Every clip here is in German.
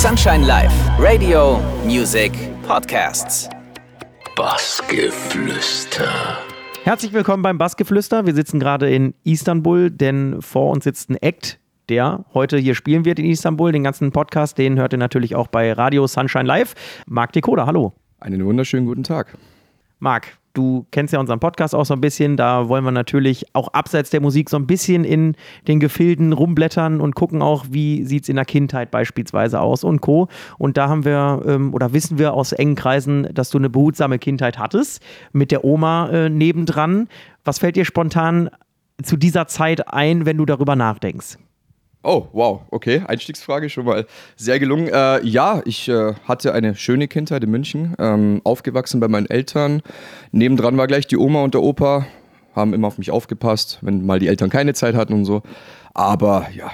Sunshine Live, Radio, Music, Podcasts. Bassgeflüster. Herzlich willkommen beim Bassgeflüster. Wir sitzen gerade in Istanbul, denn vor uns sitzt ein Act, der heute hier spielen wird in Istanbul. Den ganzen Podcast, den hört ihr natürlich auch bei Radio Sunshine Live. Marc Decoda, hallo. Einen wunderschönen guten Tag. Marc, du kennst ja unseren Podcast auch so ein bisschen. Da wollen wir natürlich auch abseits der Musik so ein bisschen in den Gefilden rumblättern und gucken auch, wie sieht es in der Kindheit beispielsweise aus und Co. Und da haben wir ähm, oder wissen wir aus engen Kreisen, dass du eine behutsame Kindheit hattest mit der Oma äh, nebendran. Was fällt dir spontan zu dieser Zeit ein, wenn du darüber nachdenkst? Oh, wow, okay. Einstiegsfrage schon mal sehr gelungen. Äh, ja, ich äh, hatte eine schöne Kindheit in München, ähm, aufgewachsen bei meinen Eltern. Nebendran war gleich die Oma und der Opa, haben immer auf mich aufgepasst, wenn mal die Eltern keine Zeit hatten und so. Aber ja,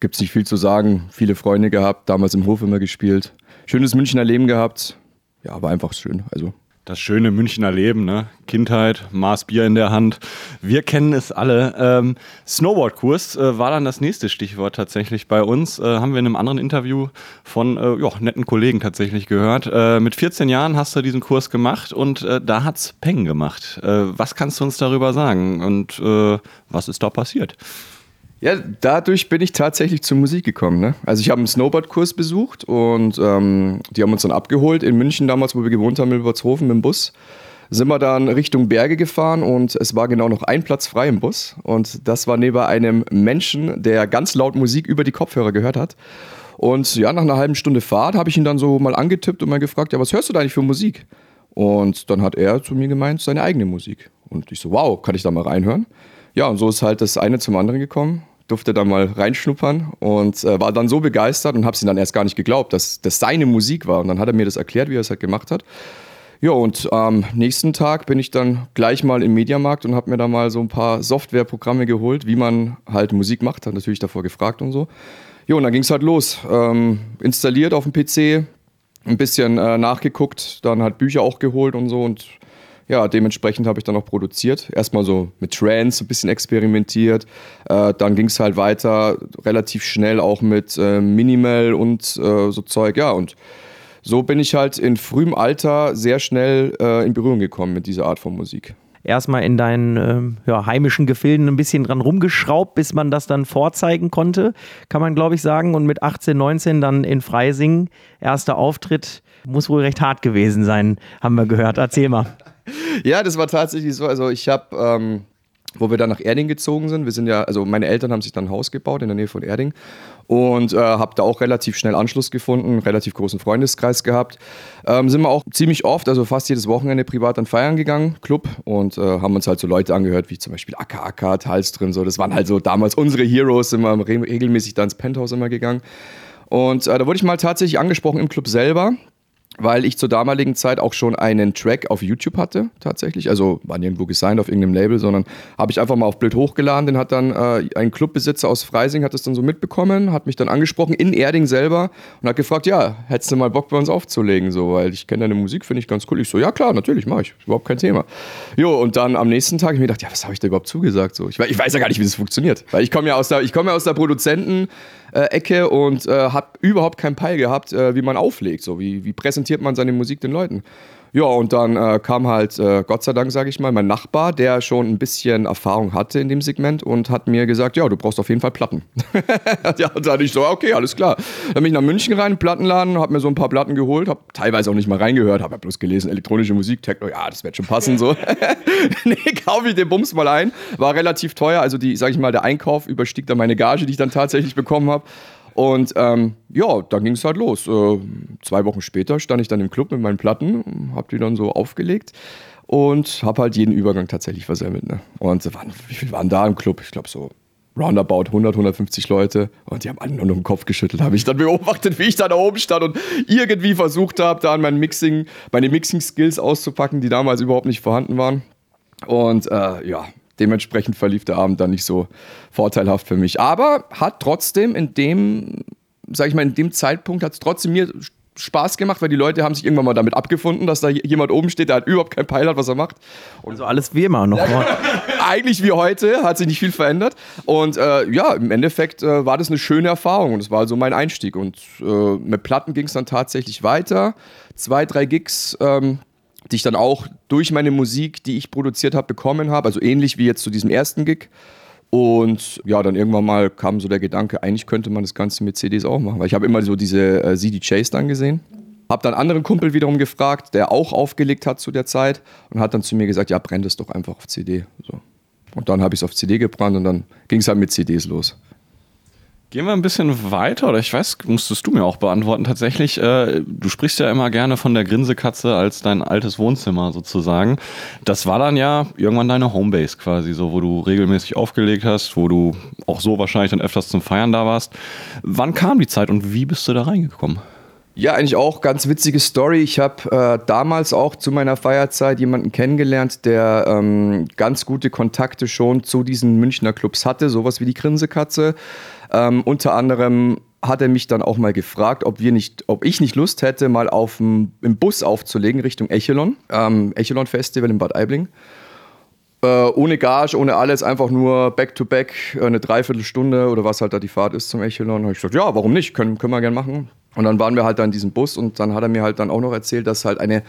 gibt es nicht viel zu sagen. Viele Freunde gehabt, damals im Hof immer gespielt. Schönes Münchner Leben gehabt. Ja, war einfach schön. Also das schöne Münchner Leben, ne? Kindheit, Maß Bier in der Hand. Wir kennen es alle. Ähm, Snowboardkurs äh, war dann das nächste Stichwort tatsächlich bei uns. Äh, haben wir in einem anderen Interview von äh, jo, netten Kollegen tatsächlich gehört. Äh, mit 14 Jahren hast du diesen Kurs gemacht und äh, da hat's Peng gemacht. Äh, was kannst du uns darüber sagen und was ist da passiert? Ja, dadurch bin ich tatsächlich zur Musik gekommen. Ne? Also ich habe einen Snowboardkurs besucht und ähm, die haben uns dann abgeholt in München damals, wo wir gewohnt haben, in Wilbertshofen mit dem Bus. Sind wir dann Richtung Berge gefahren und es war genau noch ein Platz frei im Bus. Und das war neben einem Menschen, der ganz laut Musik über die Kopfhörer gehört hat. Und ja, nach einer halben Stunde Fahrt habe ich ihn dann so mal angetippt und mal gefragt, ja, was hörst du da eigentlich für Musik? Und dann hat er zu mir gemeint, seine eigene Musik. Und ich so, wow, kann ich da mal reinhören? Ja, und so ist halt das eine zum anderen gekommen. Durfte da mal reinschnuppern und äh, war dann so begeistert und habe sie dann erst gar nicht geglaubt, dass das seine Musik war. Und dann hat er mir das erklärt, wie er es halt gemacht hat. Ja, und am nächsten Tag bin ich dann gleich mal im Mediamarkt und habe mir da mal so ein paar Softwareprogramme geholt, wie man halt Musik macht. Hat natürlich davor gefragt und so. Ja, und dann ging es halt los. Ähm, installiert auf dem PC, ein bisschen äh, nachgeguckt, dann halt Bücher auch geholt und so und ja, dementsprechend habe ich dann auch produziert. Erstmal so mit Trance ein bisschen experimentiert. Äh, dann ging es halt weiter, relativ schnell auch mit äh, Minimal und äh, so Zeug. Ja, und so bin ich halt in frühem Alter sehr schnell äh, in Berührung gekommen mit dieser Art von Musik erstmal in deinen äh, ja, heimischen Gefilden ein bisschen dran rumgeschraubt, bis man das dann vorzeigen konnte, kann man glaube ich sagen. Und mit 18, 19 dann in Freising, erster Auftritt, muss wohl recht hart gewesen sein, haben wir gehört. Erzähl mal. ja, das war tatsächlich so. Also ich habe, ähm, wo wir dann nach Erding gezogen sind, wir sind ja, also meine Eltern haben sich dann ein Haus gebaut in der Nähe von Erding und äh, habe da auch relativ schnell Anschluss gefunden, relativ großen Freundeskreis gehabt. Ähm, sind wir auch ziemlich oft, also fast jedes Wochenende privat dann feiern gegangen, Club und äh, haben uns halt so Leute angehört, wie zum Beispiel Akka Akka, Hals drin, so. Das waren halt so damals unsere Heroes, sind wir regelmäßig da ins Penthouse immer gegangen. Und äh, da wurde ich mal tatsächlich angesprochen im Club selber weil ich zur damaligen Zeit auch schon einen Track auf YouTube hatte, tatsächlich. Also war nirgendwo gesigned auf irgendeinem Label, sondern habe ich einfach mal auf Bild hochgeladen. Den hat dann äh, ein Clubbesitzer aus Freising, hat das dann so mitbekommen, hat mich dann angesprochen in Erding selber und hat gefragt, ja, hättest du mal Bock bei uns aufzulegen, so, weil ich kenne deine Musik, finde ich ganz cool. Ich so, ja klar, natürlich, mache ich, überhaupt kein Thema. Jo, und dann am nächsten Tag ich mir gedacht, ja, was habe ich da überhaupt zugesagt? So, ich, ich weiß ja gar nicht, wie das funktioniert, weil ich komme ja aus der, ich komme ja aus der Produzenten- äh, Ecke und äh, habe überhaupt keinen Peil gehabt, äh, wie man auflegt, so wie, wie präsentiert man seine Musik den Leuten. Ja, und dann äh, kam halt, äh, Gott sei Dank, sage ich mal, mein Nachbar, der schon ein bisschen Erfahrung hatte in dem Segment und hat mir gesagt, ja, du brauchst auf jeden Fall Platten. ja, und dann hatte ich so, okay, alles klar. Dann bin ich nach München rein, Plattenladen, habe mir so ein paar Platten geholt, habe teilweise auch nicht mal reingehört, habe ja bloß gelesen, elektronische Musik, Techno, ja, das wird schon passen, so. nee, kaufe ich den Bums mal ein. War relativ teuer, also die, sage ich mal, der Einkauf überstieg dann meine Gage, die ich dann tatsächlich bekommen habe. Und ähm, ja, dann ging es halt los. Äh, zwei Wochen später stand ich dann im Club mit meinen Platten, hab die dann so aufgelegt und hab halt jeden Übergang tatsächlich versemmelt. Ne? Und waren, wie viel waren da im Club? Ich glaube so roundabout 100, 150 Leute und die haben alle nur noch den Kopf geschüttelt. Habe ich dann beobachtet, wie ich da, da oben stand und irgendwie versucht habe, da an mein Mixing, meine Mixing-Skills auszupacken, die damals überhaupt nicht vorhanden waren. Und äh, ja, Dementsprechend verlief der Abend dann nicht so vorteilhaft für mich. Aber hat trotzdem in dem, sag ich mal, in dem Zeitpunkt hat es trotzdem mir Spaß gemacht, weil die Leute haben sich irgendwann mal damit abgefunden, dass da jemand oben steht, der halt überhaupt keinen Peil hat, was er macht. Und also alles wie immer noch. Eigentlich wie heute, hat sich nicht viel verändert. Und äh, ja, im Endeffekt äh, war das eine schöne Erfahrung und das war also mein Einstieg. Und äh, mit Platten ging es dann tatsächlich weiter. Zwei, drei Gigs. Ähm, die ich dann auch durch meine Musik, die ich produziert habe, bekommen habe. Also ähnlich wie jetzt zu diesem ersten Gig. Und ja, dann irgendwann mal kam so der Gedanke, eigentlich könnte man das Ganze mit CDs auch machen, weil ich habe immer so diese äh, CDJs dann gesehen. Habe dann anderen Kumpel wiederum gefragt, der auch aufgelegt hat zu der Zeit und hat dann zu mir gesagt, ja, brenn das doch einfach auf CD. So. Und dann habe ich es auf CD gebrannt und dann ging es halt mit CDs los. Gehen wir ein bisschen weiter, oder ich weiß, musstest du mir auch beantworten tatsächlich. Äh, du sprichst ja immer gerne von der Grinsekatze als dein altes Wohnzimmer sozusagen. Das war dann ja irgendwann deine Homebase quasi, so wo du regelmäßig aufgelegt hast, wo du auch so wahrscheinlich dann öfters zum Feiern da warst. Wann kam die Zeit und wie bist du da reingekommen? Ja, eigentlich auch ganz witzige Story. Ich habe äh, damals auch zu meiner Feierzeit jemanden kennengelernt, der ähm, ganz gute Kontakte schon zu diesen Münchner Clubs hatte, sowas wie die Grinsekatze. Ähm, unter anderem hat er mich dann auch mal gefragt, ob, wir nicht, ob ich nicht Lust hätte, mal auf dem, im Bus aufzulegen Richtung Echelon, ähm, Echelon Festival in Bad Aibling. Äh, ohne Gage, ohne alles, einfach nur back-to-back, -back, eine Dreiviertelstunde oder was halt da die Fahrt ist zum Echelon. Da habe ich gesagt, ja, warum nicht? Können, können wir gerne machen. Und dann waren wir halt da in diesem Bus und dann hat er mir halt dann auch noch erzählt, dass halt eine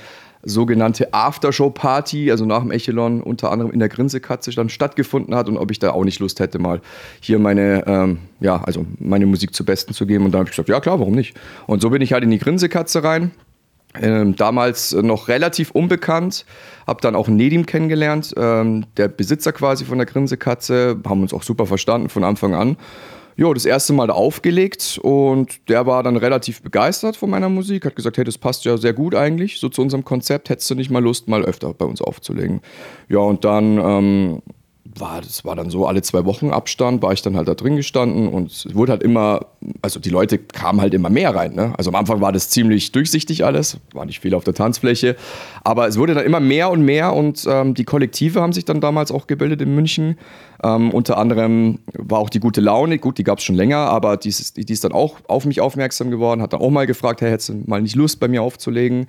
sogenannte Aftershow-Party, also nach dem Echelon, unter anderem in der Grinsekatze dann stattgefunden hat und ob ich da auch nicht Lust hätte, mal hier meine, ähm, ja, also meine Musik zu Besten zu geben. Und dann habe ich gesagt, ja klar, warum nicht? Und so bin ich halt in die Grinsekatze rein. Ähm, damals noch relativ unbekannt, habe dann auch Nedim kennengelernt, ähm, der Besitzer quasi von der Grinsekatze, haben uns auch super verstanden von Anfang an ja, das erste Mal da aufgelegt und der war dann relativ begeistert von meiner Musik, hat gesagt, hey, das passt ja sehr gut eigentlich, so zu unserem Konzept, hättest du nicht mal Lust, mal öfter bei uns aufzulegen. Ja, und dann ähm, war, das war dann so alle zwei Wochen Abstand, war ich dann halt da drin gestanden und es wurde halt immer, also die Leute kamen halt immer mehr rein. Ne? Also am Anfang war das ziemlich durchsichtig alles, war nicht viel auf der Tanzfläche, aber es wurde dann immer mehr und mehr und ähm, die Kollektive haben sich dann damals auch gebildet in München. Ähm, unter anderem war auch die gute Laune, gut, die gab es schon länger, aber die ist, die ist dann auch auf mich aufmerksam geworden, hat dann auch mal gefragt, hey, hättest du mal nicht Lust bei mir aufzulegen?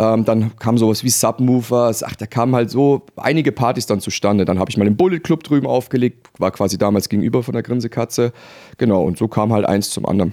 Ähm, dann kam sowas wie Submovers. Ach, da kamen halt so einige Partys dann zustande. Dann habe ich mal im Bullet Club drüben aufgelegt, war quasi damals gegenüber von der Grinsekatze. Genau, und so kam halt eins zum anderen.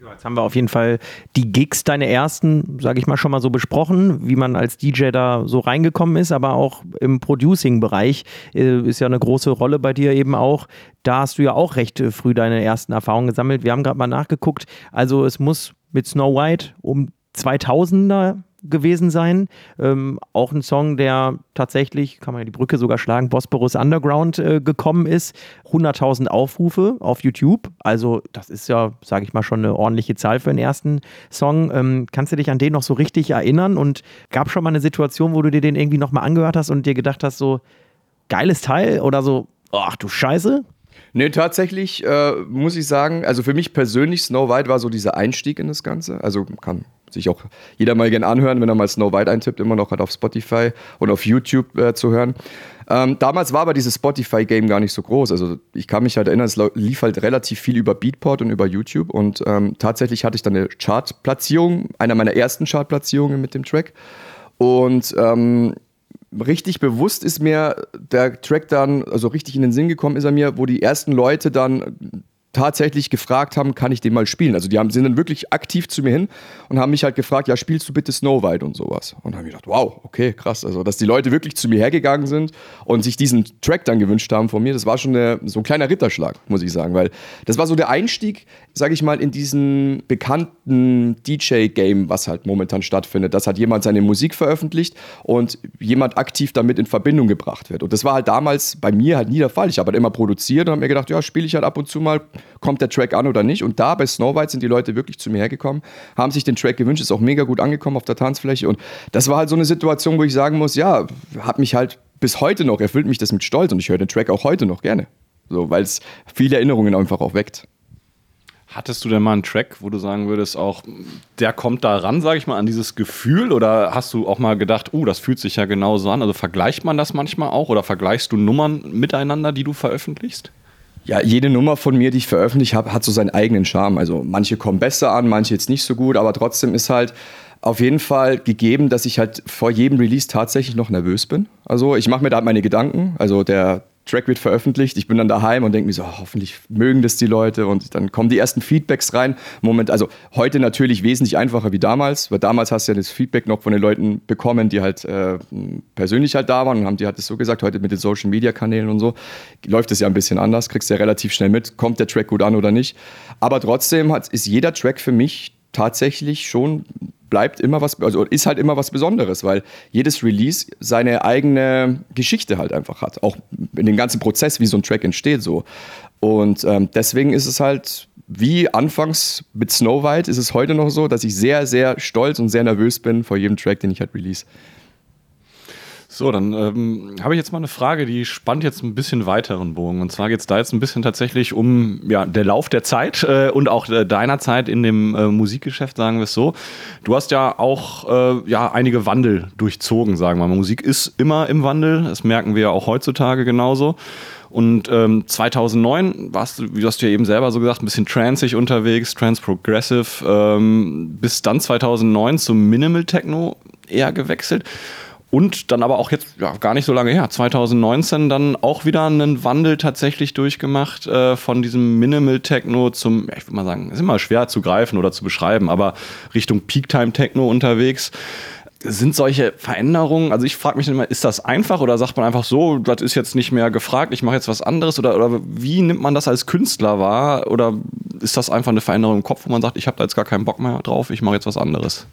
Jetzt haben wir auf jeden Fall die Gigs, deine ersten, sage ich mal, schon mal so besprochen, wie man als DJ da so reingekommen ist, aber auch im Producing-Bereich äh, ist ja eine große Rolle bei dir eben auch. Da hast du ja auch recht äh, früh deine ersten Erfahrungen gesammelt. Wir haben gerade mal nachgeguckt. Also es muss mit Snow White um 2000er gewesen sein. Ähm, auch ein Song, der tatsächlich, kann man ja die Brücke sogar schlagen, Bosporus Underground äh, gekommen ist. 100.000 Aufrufe auf YouTube. Also das ist ja, sage ich mal, schon eine ordentliche Zahl für den ersten Song. Ähm, kannst du dich an den noch so richtig erinnern? Und gab schon mal eine Situation, wo du dir den irgendwie nochmal angehört hast und dir gedacht hast, so geiles Teil oder so, ach du Scheiße? Nee, tatsächlich äh, muss ich sagen, also für mich persönlich, Snow White war so dieser Einstieg in das Ganze. Also kann sich auch jeder mal gerne anhören, wenn er mal Snow White eintippt, immer noch halt auf Spotify und auf YouTube äh, zu hören. Ähm, damals war aber dieses Spotify-Game gar nicht so groß. Also ich kann mich halt erinnern, es lief halt relativ viel über Beatport und über YouTube und ähm, tatsächlich hatte ich dann eine Chartplatzierung, einer meiner ersten Chartplatzierungen mit dem Track. Und ähm, richtig bewusst ist mir der Track dann, also richtig in den Sinn gekommen ist er mir, wo die ersten Leute dann tatsächlich gefragt haben, kann ich den mal spielen? Also die haben, sind dann wirklich aktiv zu mir hin und haben mich halt gefragt, ja, spielst du bitte Snow White und sowas? Und dann habe ich gedacht, wow, okay, krass. Also, dass die Leute wirklich zu mir hergegangen sind und sich diesen Track dann gewünscht haben von mir, das war schon eine, so ein kleiner Ritterschlag, muss ich sagen, weil das war so der Einstieg, sage ich mal, in diesen bekannten DJ-Game, was halt momentan stattfindet, dass halt jemand seine Musik veröffentlicht und jemand aktiv damit in Verbindung gebracht wird. Und das war halt damals bei mir halt nie der Fall. Ich habe halt immer produziert und habe mir gedacht, ja, spiele ich halt ab und zu mal, kommt der Track an oder nicht. Und da bei Snow White sind die Leute wirklich zu mir hergekommen, haben sich den Track gewünscht, ist auch mega gut angekommen auf der Tanzfläche. Und das war halt so eine Situation, wo ich sagen muss, ja, hat mich halt bis heute noch, erfüllt mich das mit Stolz und ich höre den Track auch heute noch gerne. So, weil es viele Erinnerungen einfach auch weckt. Hattest du denn mal einen Track, wo du sagen würdest, auch der kommt da ran, sage ich mal, an dieses Gefühl? Oder hast du auch mal gedacht, oh, das fühlt sich ja genauso an? Also vergleicht man das manchmal auch oder vergleichst du Nummern miteinander, die du veröffentlichst? Ja, jede Nummer von mir, die ich veröffentlicht habe, hat so seinen eigenen Charme. Also manche kommen besser an, manche jetzt nicht so gut, aber trotzdem ist halt auf jeden Fall gegeben, dass ich halt vor jedem Release tatsächlich noch nervös bin. Also ich mache mir da meine Gedanken. Also der Track wird veröffentlicht, ich bin dann daheim und denke mir so, oh, hoffentlich mögen das die Leute und dann kommen die ersten Feedbacks rein. Moment, also heute natürlich wesentlich einfacher wie damals, weil damals hast du ja das Feedback noch von den Leuten bekommen, die halt äh, persönlich halt da waren und haben die halt das so gesagt, heute mit den Social Media Kanälen und so läuft es ja ein bisschen anders, kriegst du ja relativ schnell mit, kommt der Track gut an oder nicht. Aber trotzdem hat, ist jeder Track für mich tatsächlich schon bleibt immer was, also ist halt immer was Besonderes, weil jedes Release seine eigene Geschichte halt einfach hat. Auch in dem ganzen Prozess, wie so ein Track entsteht, so. Und ähm, deswegen ist es halt wie anfangs mit Snow White, ist es heute noch so, dass ich sehr, sehr stolz und sehr nervös bin vor jedem Track, den ich halt release. So, dann ähm, habe ich jetzt mal eine Frage, die spannt jetzt ein bisschen weiteren Bogen. Und zwar geht es da jetzt ein bisschen tatsächlich um ja, der Lauf der Zeit äh, und auch äh, deiner Zeit in dem äh, Musikgeschäft, sagen wir es so. Du hast ja auch äh, ja, einige Wandel durchzogen, sagen wir mal. Musik ist immer im Wandel, das merken wir ja auch heutzutage genauso. Und ähm, 2009 warst du, wie hast du ja eben selber so gesagt, ein bisschen transig unterwegs, trans progressive, ähm, bis dann 2009 zum Minimal Techno eher gewechselt. Und dann aber auch jetzt ja, gar nicht so lange her, 2019 dann auch wieder einen Wandel tatsächlich durchgemacht äh, von diesem Minimal Techno zum, ich würde mal sagen, ist immer schwer zu greifen oder zu beschreiben, aber Richtung Peak Time Techno unterwegs. Sind solche Veränderungen, also ich frage mich immer, ist das einfach oder sagt man einfach so, das ist jetzt nicht mehr gefragt, ich mache jetzt was anderes oder, oder wie nimmt man das als Künstler wahr oder ist das einfach eine Veränderung im Kopf, wo man sagt, ich habe da jetzt gar keinen Bock mehr drauf, ich mache jetzt was anderes?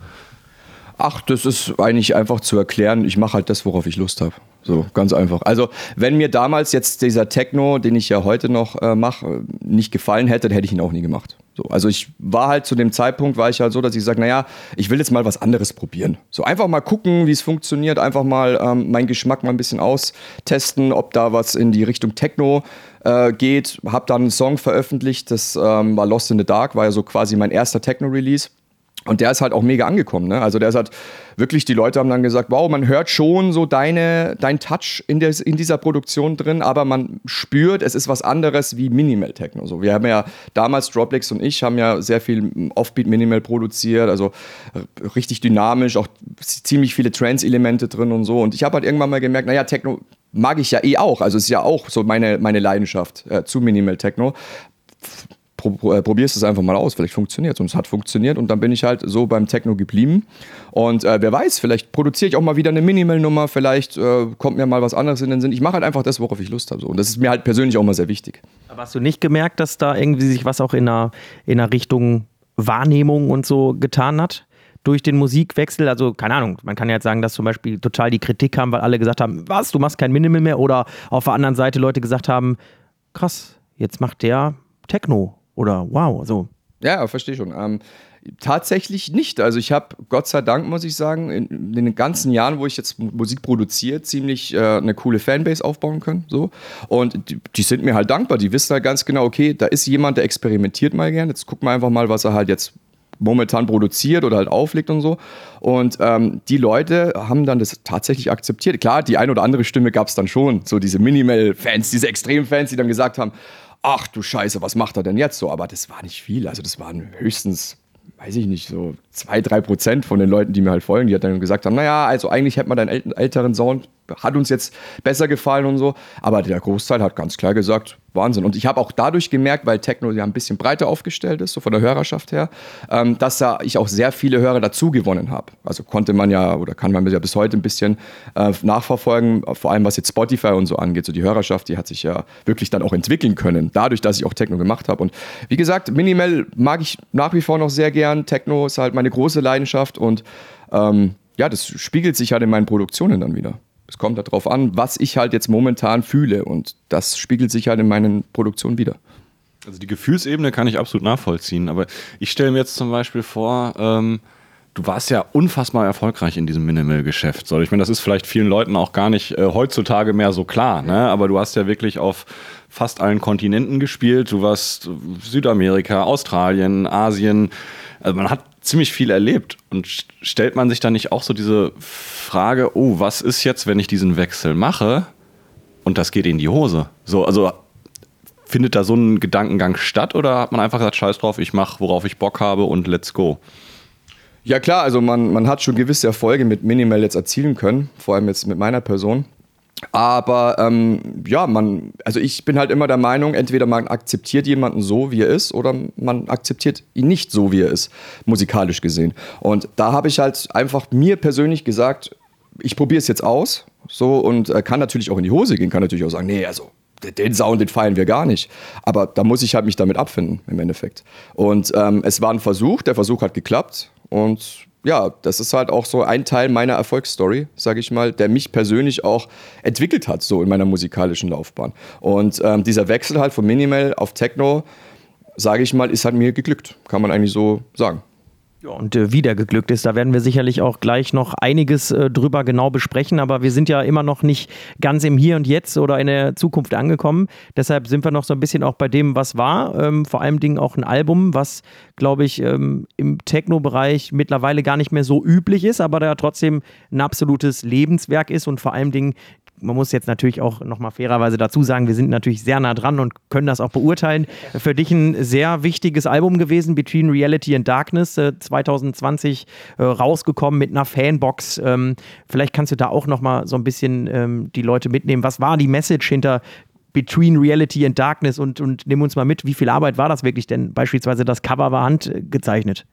Ach, das ist eigentlich einfach zu erklären. Ich mache halt das, worauf ich Lust habe. So, ganz einfach. Also, wenn mir damals jetzt dieser Techno, den ich ja heute noch äh, mache, nicht gefallen hätte, dann hätte ich ihn auch nie gemacht. So, also ich war halt zu dem Zeitpunkt, war ich halt so, dass ich sage, naja, ich will jetzt mal was anderes probieren. So einfach mal gucken, wie es funktioniert, einfach mal ähm, meinen Geschmack mal ein bisschen austesten, ob da was in die Richtung Techno äh, geht. Hab dann einen Song veröffentlicht, das ähm, war Lost in the Dark, war ja so quasi mein erster Techno-Release. Und der ist halt auch mega angekommen. Ne? Also der ist halt wirklich, die Leute haben dann gesagt, wow, man hört schon so deine, dein Touch in, des, in dieser Produktion drin, aber man spürt, es ist was anderes wie Minimal Techno. So, wir haben ja damals, Droplex und ich, haben ja sehr viel Offbeat Minimal produziert, also richtig dynamisch, auch ziemlich viele Trance-Elemente drin und so. Und ich habe halt irgendwann mal gemerkt, naja, Techno mag ich ja eh auch. Also es ist ja auch so meine, meine Leidenschaft äh, zu Minimal Techno pro, äh, probierst es einfach mal aus, vielleicht funktioniert es. Und es hat funktioniert und dann bin ich halt so beim Techno geblieben. Und äh, wer weiß, vielleicht produziere ich auch mal wieder eine Minimal-Nummer, vielleicht äh, kommt mir mal was anderes in den Sinn. Ich mache halt einfach das, worauf ich Lust habe. So. Und das ist mir halt persönlich auch mal sehr wichtig. Aber hast du nicht gemerkt, dass da irgendwie sich was auch in einer, in einer Richtung Wahrnehmung und so getan hat? durch den Musikwechsel, also keine Ahnung, man kann ja jetzt sagen, dass zum Beispiel total die Kritik kam, weil alle gesagt haben, was, du machst kein Minimal mehr oder auf der anderen Seite Leute gesagt haben, krass, jetzt macht der Techno oder wow, so. Ja, verstehe schon. Ähm, tatsächlich nicht. Also ich habe, Gott sei Dank, muss ich sagen, in, in, den ganzen Jahren, wo ich jetzt Musik produziere, ziemlich äh, eine coole Fanbase aufbauen können. So. Und die, die, sind mir halt dankbar. Die wissen halt ganz genau, okay, da ist jemand, der experimentiert mal gern. Jetzt gucken wir einfach mal, was er halt jetzt momentan produziert oder halt auflegt und so. Und ähm, die Leute haben dann das tatsächlich akzeptiert. Klar, die eine oder andere Stimme gab es dann schon. So diese Minimal-Fans, diese Extrem-Fans, die dann gesagt haben, ach du Scheiße, was macht er denn jetzt so? Aber das war nicht viel. Also das waren höchstens, weiß ich nicht, so zwei, drei Prozent von den Leuten, die mir halt folgen, die halt dann gesagt haben, naja, also eigentlich hätte man deinen älteren Sound hat uns jetzt besser gefallen und so. Aber der Großteil hat ganz klar gesagt, Wahnsinn. Und ich habe auch dadurch gemerkt, weil Techno ja ein bisschen breiter aufgestellt ist, so von der Hörerschaft her, ähm, dass da ich auch sehr viele Hörer dazu gewonnen habe. Also konnte man ja oder kann man ja bis heute ein bisschen äh, nachverfolgen, vor allem was jetzt Spotify und so angeht. So die Hörerschaft, die hat sich ja wirklich dann auch entwickeln können, dadurch, dass ich auch Techno gemacht habe. Und wie gesagt, Minimal mag ich nach wie vor noch sehr gern. Techno ist halt meine große Leidenschaft und ähm, ja, das spiegelt sich halt in meinen Produktionen dann wieder. Es kommt darauf an, was ich halt jetzt momentan fühle und das spiegelt sich halt in meinen Produktionen wieder. Also die Gefühlsebene kann ich absolut nachvollziehen, aber ich stelle mir jetzt zum Beispiel vor, ähm, du warst ja unfassbar erfolgreich in diesem Minimal-Geschäft. ich meine, das ist vielleicht vielen Leuten auch gar nicht äh, heutzutage mehr so klar, ne? aber du hast ja wirklich auf fast allen Kontinenten gespielt. Du warst Südamerika, Australien, Asien. Also man hat ziemlich viel erlebt. Und stellt man sich dann nicht auch so diese Frage, oh, was ist jetzt, wenn ich diesen Wechsel mache und das geht in die Hose? So, also findet da so ein Gedankengang statt oder hat man einfach gesagt, scheiß drauf, ich mache, worauf ich Bock habe und let's go? Ja klar, also man, man hat schon gewisse Erfolge mit Minimal jetzt erzielen können, vor allem jetzt mit meiner Person. Aber ähm, ja, man, also ich bin halt immer der Meinung, entweder man akzeptiert jemanden so, wie er ist, oder man akzeptiert ihn nicht so, wie er ist, musikalisch gesehen. Und da habe ich halt einfach mir persönlich gesagt, ich probiere es jetzt aus, so und äh, kann natürlich auch in die Hose gehen, kann natürlich auch sagen, nee, also den Sound, den feiern wir gar nicht. Aber da muss ich halt mich damit abfinden, im Endeffekt. Und ähm, es war ein Versuch, der Versuch hat geklappt und ja, das ist halt auch so ein Teil meiner Erfolgsstory, sage ich mal, der mich persönlich auch entwickelt hat, so in meiner musikalischen Laufbahn. Und ähm, dieser Wechsel halt von Minimal auf Techno, sage ich mal, ist halt mir geglückt, kann man eigentlich so sagen. Und äh, wieder geglückt ist. Da werden wir sicherlich auch gleich noch einiges äh, drüber genau besprechen, aber wir sind ja immer noch nicht ganz im Hier und Jetzt oder in der Zukunft angekommen. Deshalb sind wir noch so ein bisschen auch bei dem, was war. Ähm, vor allem Dingen auch ein Album, was, glaube ich, ähm, im Techno-Bereich mittlerweile gar nicht mehr so üblich ist, aber da trotzdem ein absolutes Lebenswerk ist und vor allem Dingen man muss jetzt natürlich auch nochmal fairerweise dazu sagen, wir sind natürlich sehr nah dran und können das auch beurteilen. Für dich ein sehr wichtiges Album gewesen, Between Reality and Darkness, äh, 2020 äh, rausgekommen mit einer Fanbox. Ähm, vielleicht kannst du da auch nochmal so ein bisschen ähm, die Leute mitnehmen. Was war die Message hinter Between Reality and Darkness und, und nimm uns mal mit, wie viel Arbeit war das wirklich? Denn beispielsweise das Cover war handgezeichnet.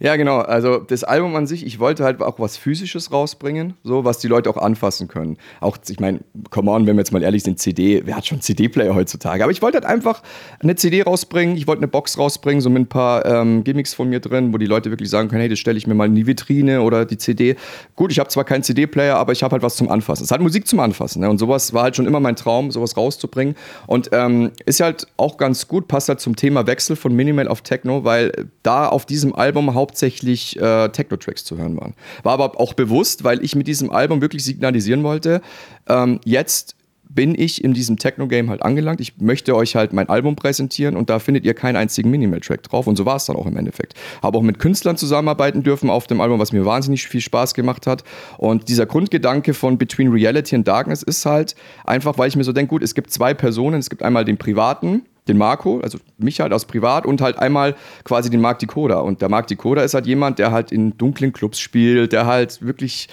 Ja, genau. Also das Album an sich, ich wollte halt auch was Physisches rausbringen, so was die Leute auch anfassen können. Auch, ich meine, come on, wenn wir jetzt mal ehrlich sind, CD, wer hat schon CD-Player heutzutage? Aber ich wollte halt einfach eine CD rausbringen, ich wollte eine Box rausbringen, so mit ein paar ähm, Gimmicks von mir drin, wo die Leute wirklich sagen können, hey, das stelle ich mir mal in die Vitrine oder die CD. Gut, ich habe zwar keinen CD-Player, aber ich habe halt was zum Anfassen. Es hat Musik zum Anfassen. Ne? Und sowas war halt schon immer mein Traum, sowas rauszubringen. Und ähm, ist halt auch ganz gut, passt halt zum Thema Wechsel von Minimal auf Techno, weil da auf diesem Album Haupt hauptsächlich äh, Techno-Tracks zu hören waren. War aber auch bewusst, weil ich mit diesem Album wirklich signalisieren wollte, ähm, jetzt bin ich in diesem Techno-Game halt angelangt. Ich möchte euch halt mein Album präsentieren und da findet ihr keinen einzigen Minimal-Track drauf. Und so war es dann auch im Endeffekt. Habe auch mit Künstlern zusammenarbeiten dürfen auf dem Album, was mir wahnsinnig viel Spaß gemacht hat. Und dieser Grundgedanke von Between Reality and Darkness ist halt einfach, weil ich mir so denke, gut, es gibt zwei Personen. Es gibt einmal den Privaten, den Marco, also mich halt aus Privat und halt einmal quasi den Marc Dikoda. Und der Marc Dikoda ist halt jemand, der halt in dunklen Clubs spielt, der halt wirklich,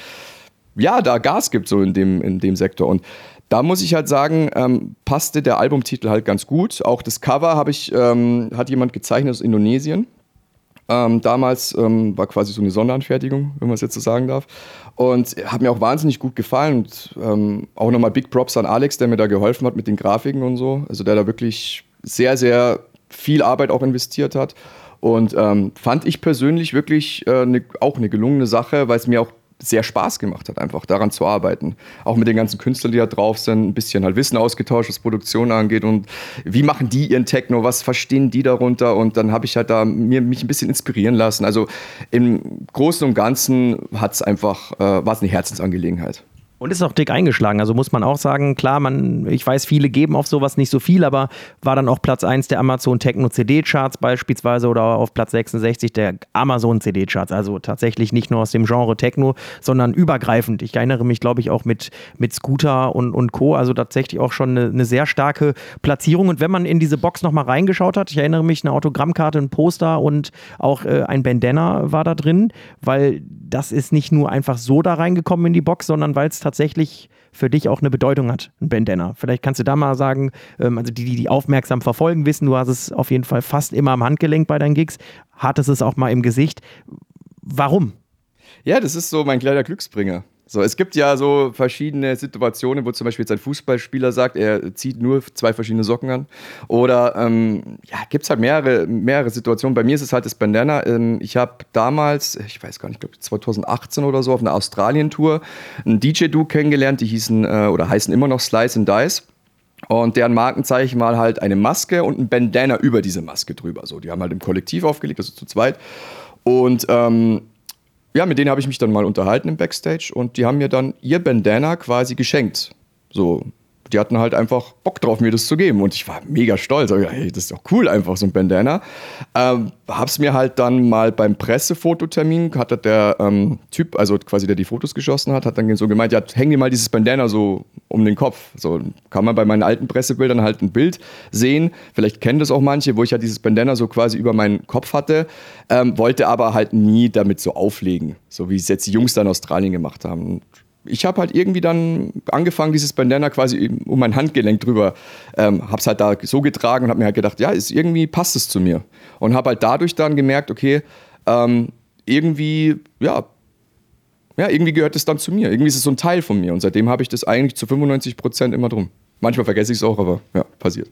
ja, da Gas gibt so in dem, in dem Sektor. Und da muss ich halt sagen, ähm, passte der Albumtitel halt ganz gut. Auch das Cover habe ich, ähm, hat jemand gezeichnet aus Indonesien. Ähm, damals ähm, war quasi so eine Sonderanfertigung, wenn man es jetzt so sagen darf. Und hat mir auch wahnsinnig gut gefallen. Und ähm, auch nochmal Big Props an Alex, der mir da geholfen hat mit den Grafiken und so. Also der da wirklich sehr, sehr viel Arbeit auch investiert hat. Und ähm, fand ich persönlich wirklich äh, ne, auch eine gelungene Sache, weil es mir auch sehr Spaß gemacht hat, einfach daran zu arbeiten. Auch mit den ganzen Künstlern, die da drauf sind, ein bisschen halt Wissen ausgetauscht, was Produktion angeht und wie machen die ihren Techno, was verstehen die darunter und dann habe ich halt da mir, mich ein bisschen inspirieren lassen. Also im Großen und Ganzen hat es einfach, äh, war es eine Herzensangelegenheit. Und ist auch dick eingeschlagen. Also muss man auch sagen, klar, man, ich weiß, viele geben auf sowas nicht so viel, aber war dann auch Platz 1 der Amazon Techno CD-Charts beispielsweise oder auf Platz 66 der Amazon CD-Charts. Also tatsächlich nicht nur aus dem Genre Techno, sondern übergreifend. Ich erinnere mich, glaube ich, auch mit, mit Scooter und, und Co. Also tatsächlich auch schon eine, eine sehr starke Platzierung. Und wenn man in diese Box nochmal reingeschaut hat, ich erinnere mich, eine Autogrammkarte, ein Poster und auch äh, ein Bandana war da drin, weil das ist nicht nur einfach so da reingekommen in die Box, sondern weil es tatsächlich für dich auch eine Bedeutung hat, ein Bandana. Vielleicht kannst du da mal sagen, ähm, also die, die die aufmerksam verfolgen, wissen, du hast es auf jeden Fall fast immer am Handgelenk bei deinen Gigs, hattest es auch mal im Gesicht. Warum? Ja, das ist so mein kleiner Glücksbringer. So, es gibt ja so verschiedene Situationen, wo zum Beispiel jetzt ein Fußballspieler sagt, er zieht nur zwei verschiedene Socken an. Oder ähm, ja, gibt es halt mehrere, mehrere Situationen. Bei mir ist es halt das Bandana. Ähm, ich habe damals, ich weiß gar nicht, ich glaube 2018 oder so, auf einer Australien-Tour einen DJ-Du kennengelernt, die hießen äh, oder heißen immer noch Slice and Dice. Und deren Markenzeichen mal halt eine Maske und ein Bandana über diese Maske drüber. So, die haben halt im Kollektiv aufgelegt, also zu zweit. Und ähm, ja, mit denen habe ich mich dann mal unterhalten im Backstage und die haben mir dann ihr Bandana quasi geschenkt. So, die hatten halt einfach Bock drauf, mir das zu geben. Und ich war mega stolz. Ich dachte, hey, das ist doch cool, einfach so ein Bandana. Ähm, hab's mir halt dann mal beim Pressefototermin, hatte der ähm, Typ, also quasi der die Fotos geschossen hat, hat dann so gemeint, ja, häng dir mal dieses Bandana so um den Kopf. So kann man bei meinen alten Pressebildern halt ein Bild sehen. Vielleicht kennen das auch manche, wo ich ja dieses Bandana so quasi über meinen Kopf hatte, ähm, wollte aber halt nie damit so auflegen, so wie es jetzt die Jungs da in Australien gemacht haben ich habe halt irgendwie dann angefangen, dieses Bandana quasi um mein Handgelenk drüber, ähm, habe es halt da so getragen und habe mir halt gedacht, ja, ist, irgendwie passt es zu mir. Und habe halt dadurch dann gemerkt, okay, ähm, irgendwie, ja, ja, irgendwie gehört es dann zu mir. Irgendwie ist es so ein Teil von mir. Und seitdem habe ich das eigentlich zu 95 Prozent immer drum. Manchmal vergesse ich es auch, aber ja, passiert.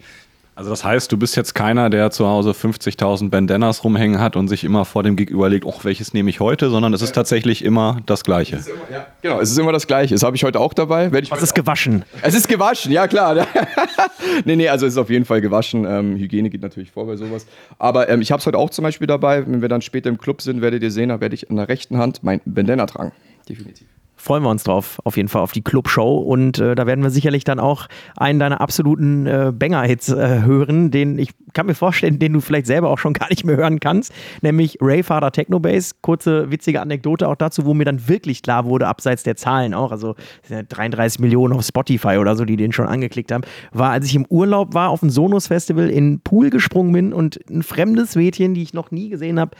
Also das heißt, du bist jetzt keiner, der zu Hause 50.000 Bandanas rumhängen hat und sich immer vor dem Gig überlegt, oh, welches nehme ich heute, sondern es ist tatsächlich immer das Gleiche. Immer, ja, genau, es ist immer das Gleiche. Das habe ich heute auch dabei. Werd ich Was ist gewaschen? Es ist gewaschen, ja klar. nee, nee, also es ist auf jeden Fall gewaschen. Ähm, Hygiene geht natürlich vor bei sowas. Aber ähm, ich habe es heute auch zum Beispiel dabei. Wenn wir dann später im Club sind, werdet ihr sehen, da werde ich an der rechten Hand mein Bandana tragen. Definitiv freuen wir uns drauf, auf jeden Fall auf die Clubshow. Und äh, da werden wir sicherlich dann auch einen deiner absoluten äh, Banger-Hits äh, hören, den ich kann mir vorstellen, den du vielleicht selber auch schon gar nicht mehr hören kannst, nämlich Rayfather Techno Bass. Kurze witzige Anekdote auch dazu, wo mir dann wirklich klar wurde, abseits der Zahlen auch, also 33 Millionen auf Spotify oder so, die den schon angeklickt haben, war, als ich im Urlaub war, auf dem Sonos Festival in Pool gesprungen bin und ein fremdes Mädchen, die ich noch nie gesehen habe,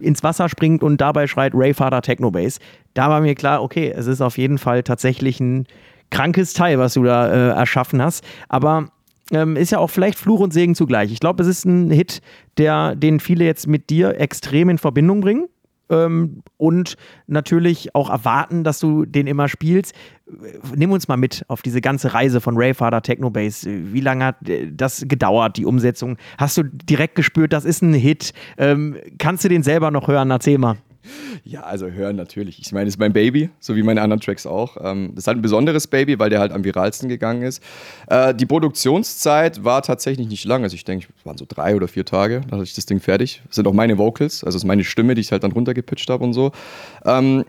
ins Wasser springt und dabei schreit Rayfather Techno Bass. Da war mir klar, okay, es ist auf jeden Fall tatsächlich ein krankes Teil, was du da äh, erschaffen hast. Aber ähm, ist ja auch vielleicht Fluch und Segen zugleich. Ich glaube, es ist ein Hit, der, den viele jetzt mit dir extrem in Verbindung bringen. Ähm, und natürlich auch erwarten, dass du den immer spielst. Nimm uns mal mit auf diese ganze Reise von Rayfather Techno Bass. Wie lange hat äh, das gedauert, die Umsetzung? Hast du direkt gespürt, das ist ein Hit? Ähm, kannst du den selber noch hören? Erzähl mal. Ja, also hören natürlich. Ich meine, es ist mein Baby, so wie meine anderen Tracks auch. Ähm, das ist halt ein besonderes Baby, weil der halt am viralsten gegangen ist. Äh, die Produktionszeit war tatsächlich nicht lang. Also ich denke, es waren so drei oder vier Tage, da hatte ich das Ding fertig. Das sind auch meine Vocals, also es ist meine Stimme, die ich halt dann runtergepitcht habe und so. Ähm,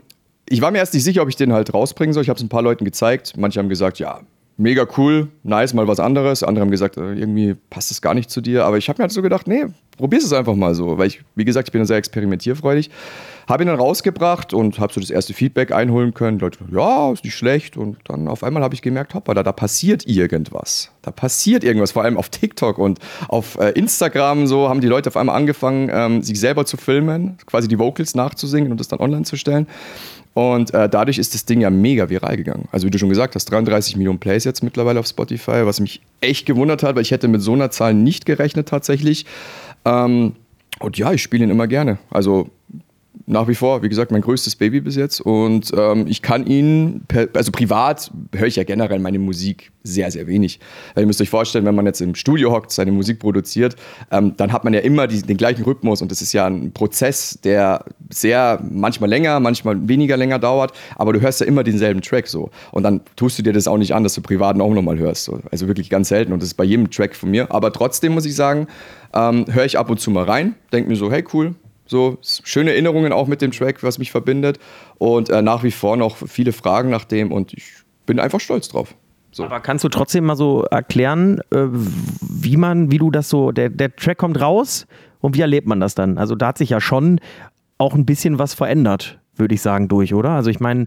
ich war mir erst nicht sicher, ob ich den halt rausbringen soll. Ich habe es ein paar Leuten gezeigt. Manche haben gesagt, ja, mega cool, nice, mal was anderes. Andere haben gesagt, äh, irgendwie passt es gar nicht zu dir. Aber ich habe mir halt so gedacht, nee, probier's es einfach mal so. Weil ich, wie gesagt, ich bin sehr experimentierfreudig. Habe ihn dann rausgebracht und habe so das erste Feedback einholen können. Die Leute, ja, ist nicht schlecht. Und dann auf einmal habe ich gemerkt, hoppa, da, da passiert irgendwas. Da passiert irgendwas. Vor allem auf TikTok und auf äh, Instagram so haben die Leute auf einmal angefangen, ähm, sich selber zu filmen, quasi die Vocals nachzusingen und das dann online zu stellen. Und äh, dadurch ist das Ding ja mega viral gegangen. Also wie du schon gesagt hast, 33 Millionen Plays jetzt mittlerweile auf Spotify, was mich echt gewundert hat, weil ich hätte mit so einer Zahl nicht gerechnet tatsächlich. Ähm, und ja, ich spiele ihn immer gerne. Also nach wie vor, wie gesagt, mein größtes Baby bis jetzt. Und ähm, ich kann ihn, per, also privat höre ich ja generell meine Musik sehr, sehr wenig. Weil ihr müsst euch vorstellen, wenn man jetzt im Studio hockt, seine Musik produziert, ähm, dann hat man ja immer die, den gleichen Rhythmus und das ist ja ein Prozess, der sehr, manchmal länger, manchmal weniger länger dauert, aber du hörst ja immer denselben Track so. Und dann tust du dir das auch nicht an, dass du privaten auch nochmal hörst. So. Also wirklich ganz selten und das ist bei jedem Track von mir. Aber trotzdem muss ich sagen, ähm, höre ich ab und zu mal rein, denke mir so, hey cool, so schöne Erinnerungen auch mit dem Track, was mich verbindet. Und äh, nach wie vor noch viele Fragen nach dem und ich bin einfach stolz drauf. So. Aber kannst du trotzdem mal so erklären, äh, wie man, wie du das so, der, der Track kommt raus und wie erlebt man das dann? Also da hat sich ja schon auch ein bisschen was verändert, würde ich sagen, durch, oder? Also ich meine,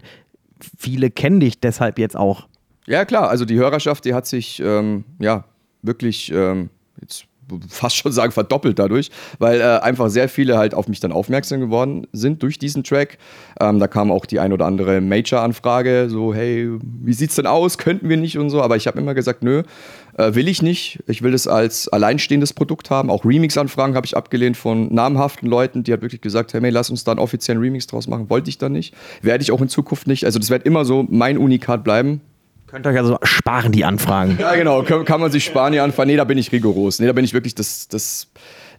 viele kennen dich deshalb jetzt auch. Ja, klar, also die Hörerschaft, die hat sich ähm, ja wirklich ähm, jetzt fast schon sagen, verdoppelt dadurch, weil äh, einfach sehr viele halt auf mich dann aufmerksam geworden sind durch diesen Track. Ähm, da kam auch die ein oder andere Major-Anfrage, so, hey, wie sieht's denn aus? Könnten wir nicht und so. Aber ich habe immer gesagt, nö, äh, will ich nicht. Ich will das als alleinstehendes Produkt haben. Auch Remix-Anfragen habe ich abgelehnt von namhaften Leuten, die hat wirklich gesagt, hey, lass uns da einen offiziellen Remix draus machen. Wollte ich dann nicht. Werde ich auch in Zukunft nicht. Also das wird immer so mein Unikat bleiben. Könnt euch also sparen, die Anfragen. Ja, genau. Kann, kann man sich sparen, die Anfragen. Nee, da bin ich rigoros. Nee, da bin ich wirklich, das, das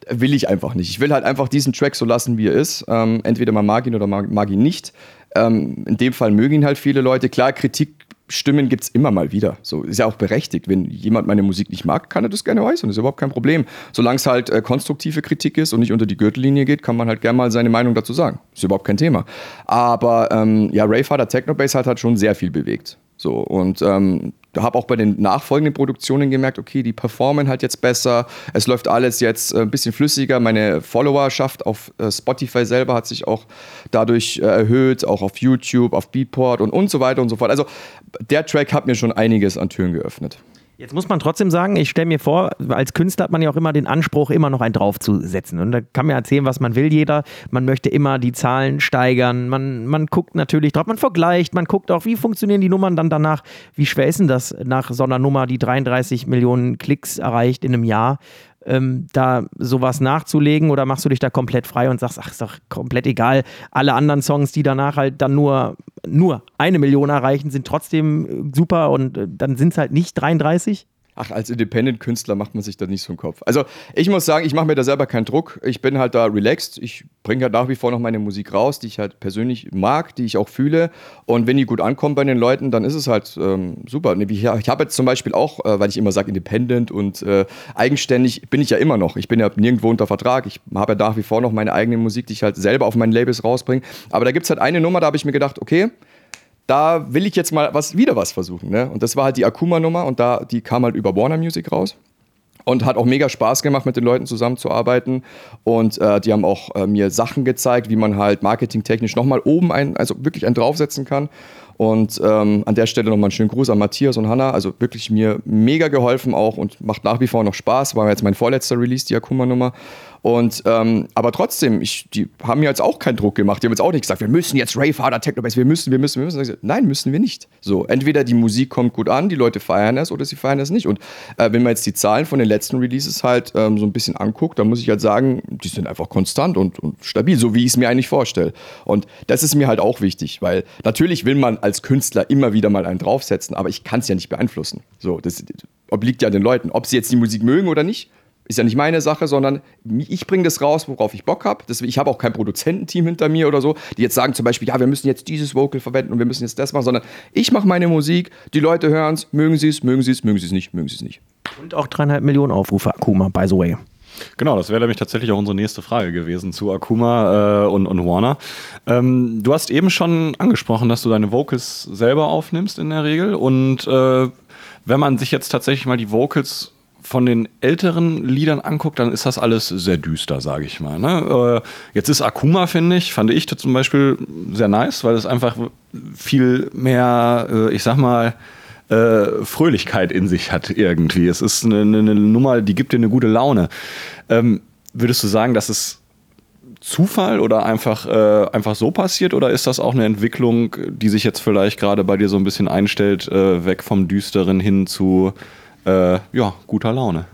will ich einfach nicht. Ich will halt einfach diesen Track so lassen, wie er ist. Ähm, entweder man mag ihn oder mag, mag ihn nicht. Ähm, in dem Fall mögen ihn halt viele Leute. Klar, Kritikstimmen gibt es immer mal wieder. So ist ja auch berechtigt. Wenn jemand meine Musik nicht mag, kann er das gerne äußern. Das ist überhaupt kein Problem. Solange es halt äh, konstruktive Kritik ist und nicht unter die Gürtellinie geht, kann man halt gerne mal seine Meinung dazu sagen. Ist überhaupt kein Thema. Aber ähm, ja, Rayfather Technobase hat halt schon sehr viel bewegt. So, und ähm, habe auch bei den nachfolgenden Produktionen gemerkt, okay, die performen halt jetzt besser, es läuft alles jetzt äh, ein bisschen flüssiger, meine Followerschaft auf äh, Spotify selber hat sich auch dadurch äh, erhöht, auch auf YouTube, auf Beatport und, und so weiter und so fort. Also der Track hat mir schon einiges an Türen geöffnet. Jetzt muss man trotzdem sagen, ich stelle mir vor, als Künstler hat man ja auch immer den Anspruch, immer noch einen draufzusetzen. Und da kann man erzählen, was man will, jeder. Man möchte immer die Zahlen steigern. Man, man guckt natürlich drauf, man vergleicht, man guckt auch, wie funktionieren die Nummern dann danach. Wie schwer ist denn das nach so einer Nummer, die 33 Millionen Klicks erreicht in einem Jahr? Ähm, da sowas nachzulegen oder machst du dich da komplett frei und sagst, ach, ist doch komplett egal. Alle anderen Songs, die danach halt dann nur, nur eine Million erreichen, sind trotzdem super und äh, dann sind es halt nicht 33? Ach, als Independent-Künstler macht man sich da nicht so einen Kopf. Also ich muss sagen, ich mache mir da selber keinen Druck. Ich bin halt da relaxed. Ich bringe halt nach wie vor noch meine Musik raus, die ich halt persönlich mag, die ich auch fühle. Und wenn die gut ankommt bei den Leuten, dann ist es halt ähm, super. Ich habe jetzt zum Beispiel auch, äh, weil ich immer sage Independent und äh, eigenständig, bin ich ja immer noch. Ich bin ja nirgendwo unter Vertrag. Ich habe ja nach wie vor noch meine eigene Musik, die ich halt selber auf meinen Labels rausbringe. Aber da gibt es halt eine Nummer, da habe ich mir gedacht, okay, da will ich jetzt mal was, wieder was versuchen. Ne? Und das war halt die Akuma-Nummer und da, die kam halt über Warner Music raus. Und hat auch mega Spaß gemacht, mit den Leuten zusammenzuarbeiten. Und äh, die haben auch äh, mir Sachen gezeigt, wie man halt marketingtechnisch nochmal oben ein, also wirklich einen draufsetzen kann. Und ähm, an der Stelle nochmal einen schönen Gruß an Matthias und Hanna. Also wirklich mir mega geholfen auch und macht nach wie vor noch Spaß. War jetzt mein vorletzter Release, die Akuma-Nummer. Und ähm, aber trotzdem, ich, die haben mir jetzt auch keinen Druck gemacht. Die haben jetzt auch nicht gesagt, wir müssen jetzt Rave Techno Bass, wir müssen, wir müssen, wir müssen. Nein, müssen wir nicht. So, entweder die Musik kommt gut an, die Leute feiern es oder sie feiern es nicht. Und äh, wenn man jetzt die Zahlen von den letzten Releases halt ähm, so ein bisschen anguckt, dann muss ich halt sagen, die sind einfach konstant und, und stabil, so wie ich es mir eigentlich vorstelle. Und das ist mir halt auch wichtig, weil natürlich will man als Künstler immer wieder mal einen draufsetzen, aber ich kann es ja nicht beeinflussen. So, das obliegt ja den Leuten, ob sie jetzt die Musik mögen oder nicht ist ja nicht meine Sache, sondern ich bringe das raus, worauf ich Bock habe. Ich habe auch kein Produzententeam hinter mir oder so, die jetzt sagen zum Beispiel, ja, wir müssen jetzt dieses Vocal verwenden und wir müssen jetzt das machen, sondern ich mache meine Musik, die Leute hören es, mögen sie es, mögen sie es, mögen sie es nicht, mögen sie es nicht. Und auch dreieinhalb Millionen Aufrufe, Akuma, by the way. Genau, das wäre nämlich tatsächlich auch unsere nächste Frage gewesen zu Akuma äh, und, und Warner. Ähm, du hast eben schon angesprochen, dass du deine Vocals selber aufnimmst in der Regel. Und äh, wenn man sich jetzt tatsächlich mal die Vocals von den älteren Liedern anguckt, dann ist das alles sehr düster, sage ich mal. Ne? Äh, jetzt ist Akuma, finde ich, fand ich zum Beispiel sehr nice, weil es einfach viel mehr, äh, ich sag mal, äh, Fröhlichkeit in sich hat irgendwie. Es ist eine, eine, Nummer, die gibt dir eine gute Laune. Ähm, würdest du sagen, dass es Zufall oder einfach, äh, einfach so passiert oder ist das auch eine Entwicklung, die sich jetzt vielleicht gerade bei dir so ein bisschen einstellt, äh, weg vom Düsteren hin zu äh, ja, guter Laune.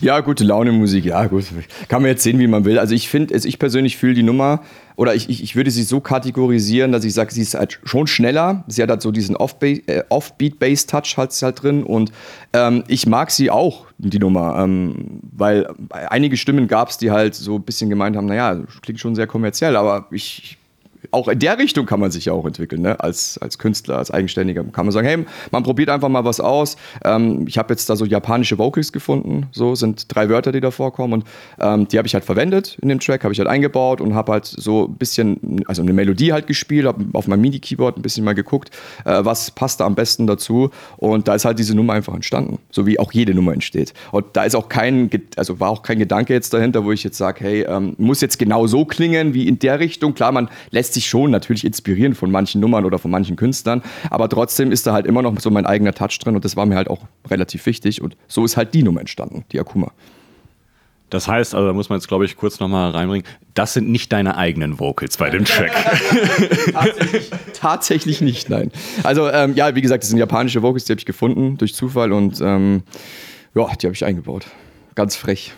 Ja, gute Laune Musik, ja gut. Kann man jetzt sehen, wie man will. Also ich finde, also ich persönlich fühle die Nummer, oder ich, ich, ich würde sie so kategorisieren, dass ich sage, sie ist halt schon schneller. Sie hat halt so diesen äh, Offbeat-Bass-Touch halt, halt drin und ähm, ich mag sie auch, die Nummer, ähm, weil einige Stimmen gab es, die halt so ein bisschen gemeint haben, naja, klingt schon sehr kommerziell, aber ich auch in der Richtung kann man sich ja auch entwickeln, ne? als, als Künstler, als Eigenständiger. Kann man sagen, hey, man probiert einfach mal was aus. Ähm, ich habe jetzt da so japanische Vocals gefunden, so sind drei Wörter, die da vorkommen und ähm, die habe ich halt verwendet in dem Track, habe ich halt eingebaut und habe halt so ein bisschen, also eine Melodie halt gespielt, habe auf meinem MIDI-Keyboard ein bisschen mal geguckt, äh, was passt da am besten dazu und da ist halt diese Nummer einfach entstanden, so wie auch jede Nummer entsteht. Und da ist auch kein, also war auch kein Gedanke jetzt dahinter, wo ich jetzt sage, hey, ähm, muss jetzt genau so klingen wie in der Richtung. Klar, man lässt sich sich schon natürlich inspirieren von manchen Nummern oder von manchen Künstlern, aber trotzdem ist da halt immer noch so mein eigener Touch drin und das war mir halt auch relativ wichtig und so ist halt die Nummer entstanden, die Akuma. Das heißt, also da muss man jetzt, glaube ich, kurz nochmal reinbringen, das sind nicht deine eigenen Vocals bei dem Track. tatsächlich, tatsächlich, nicht, nein. Also ähm, ja, wie gesagt, das sind japanische Vocals, die habe ich gefunden durch Zufall und ähm, ja, die habe ich eingebaut. Ganz frech.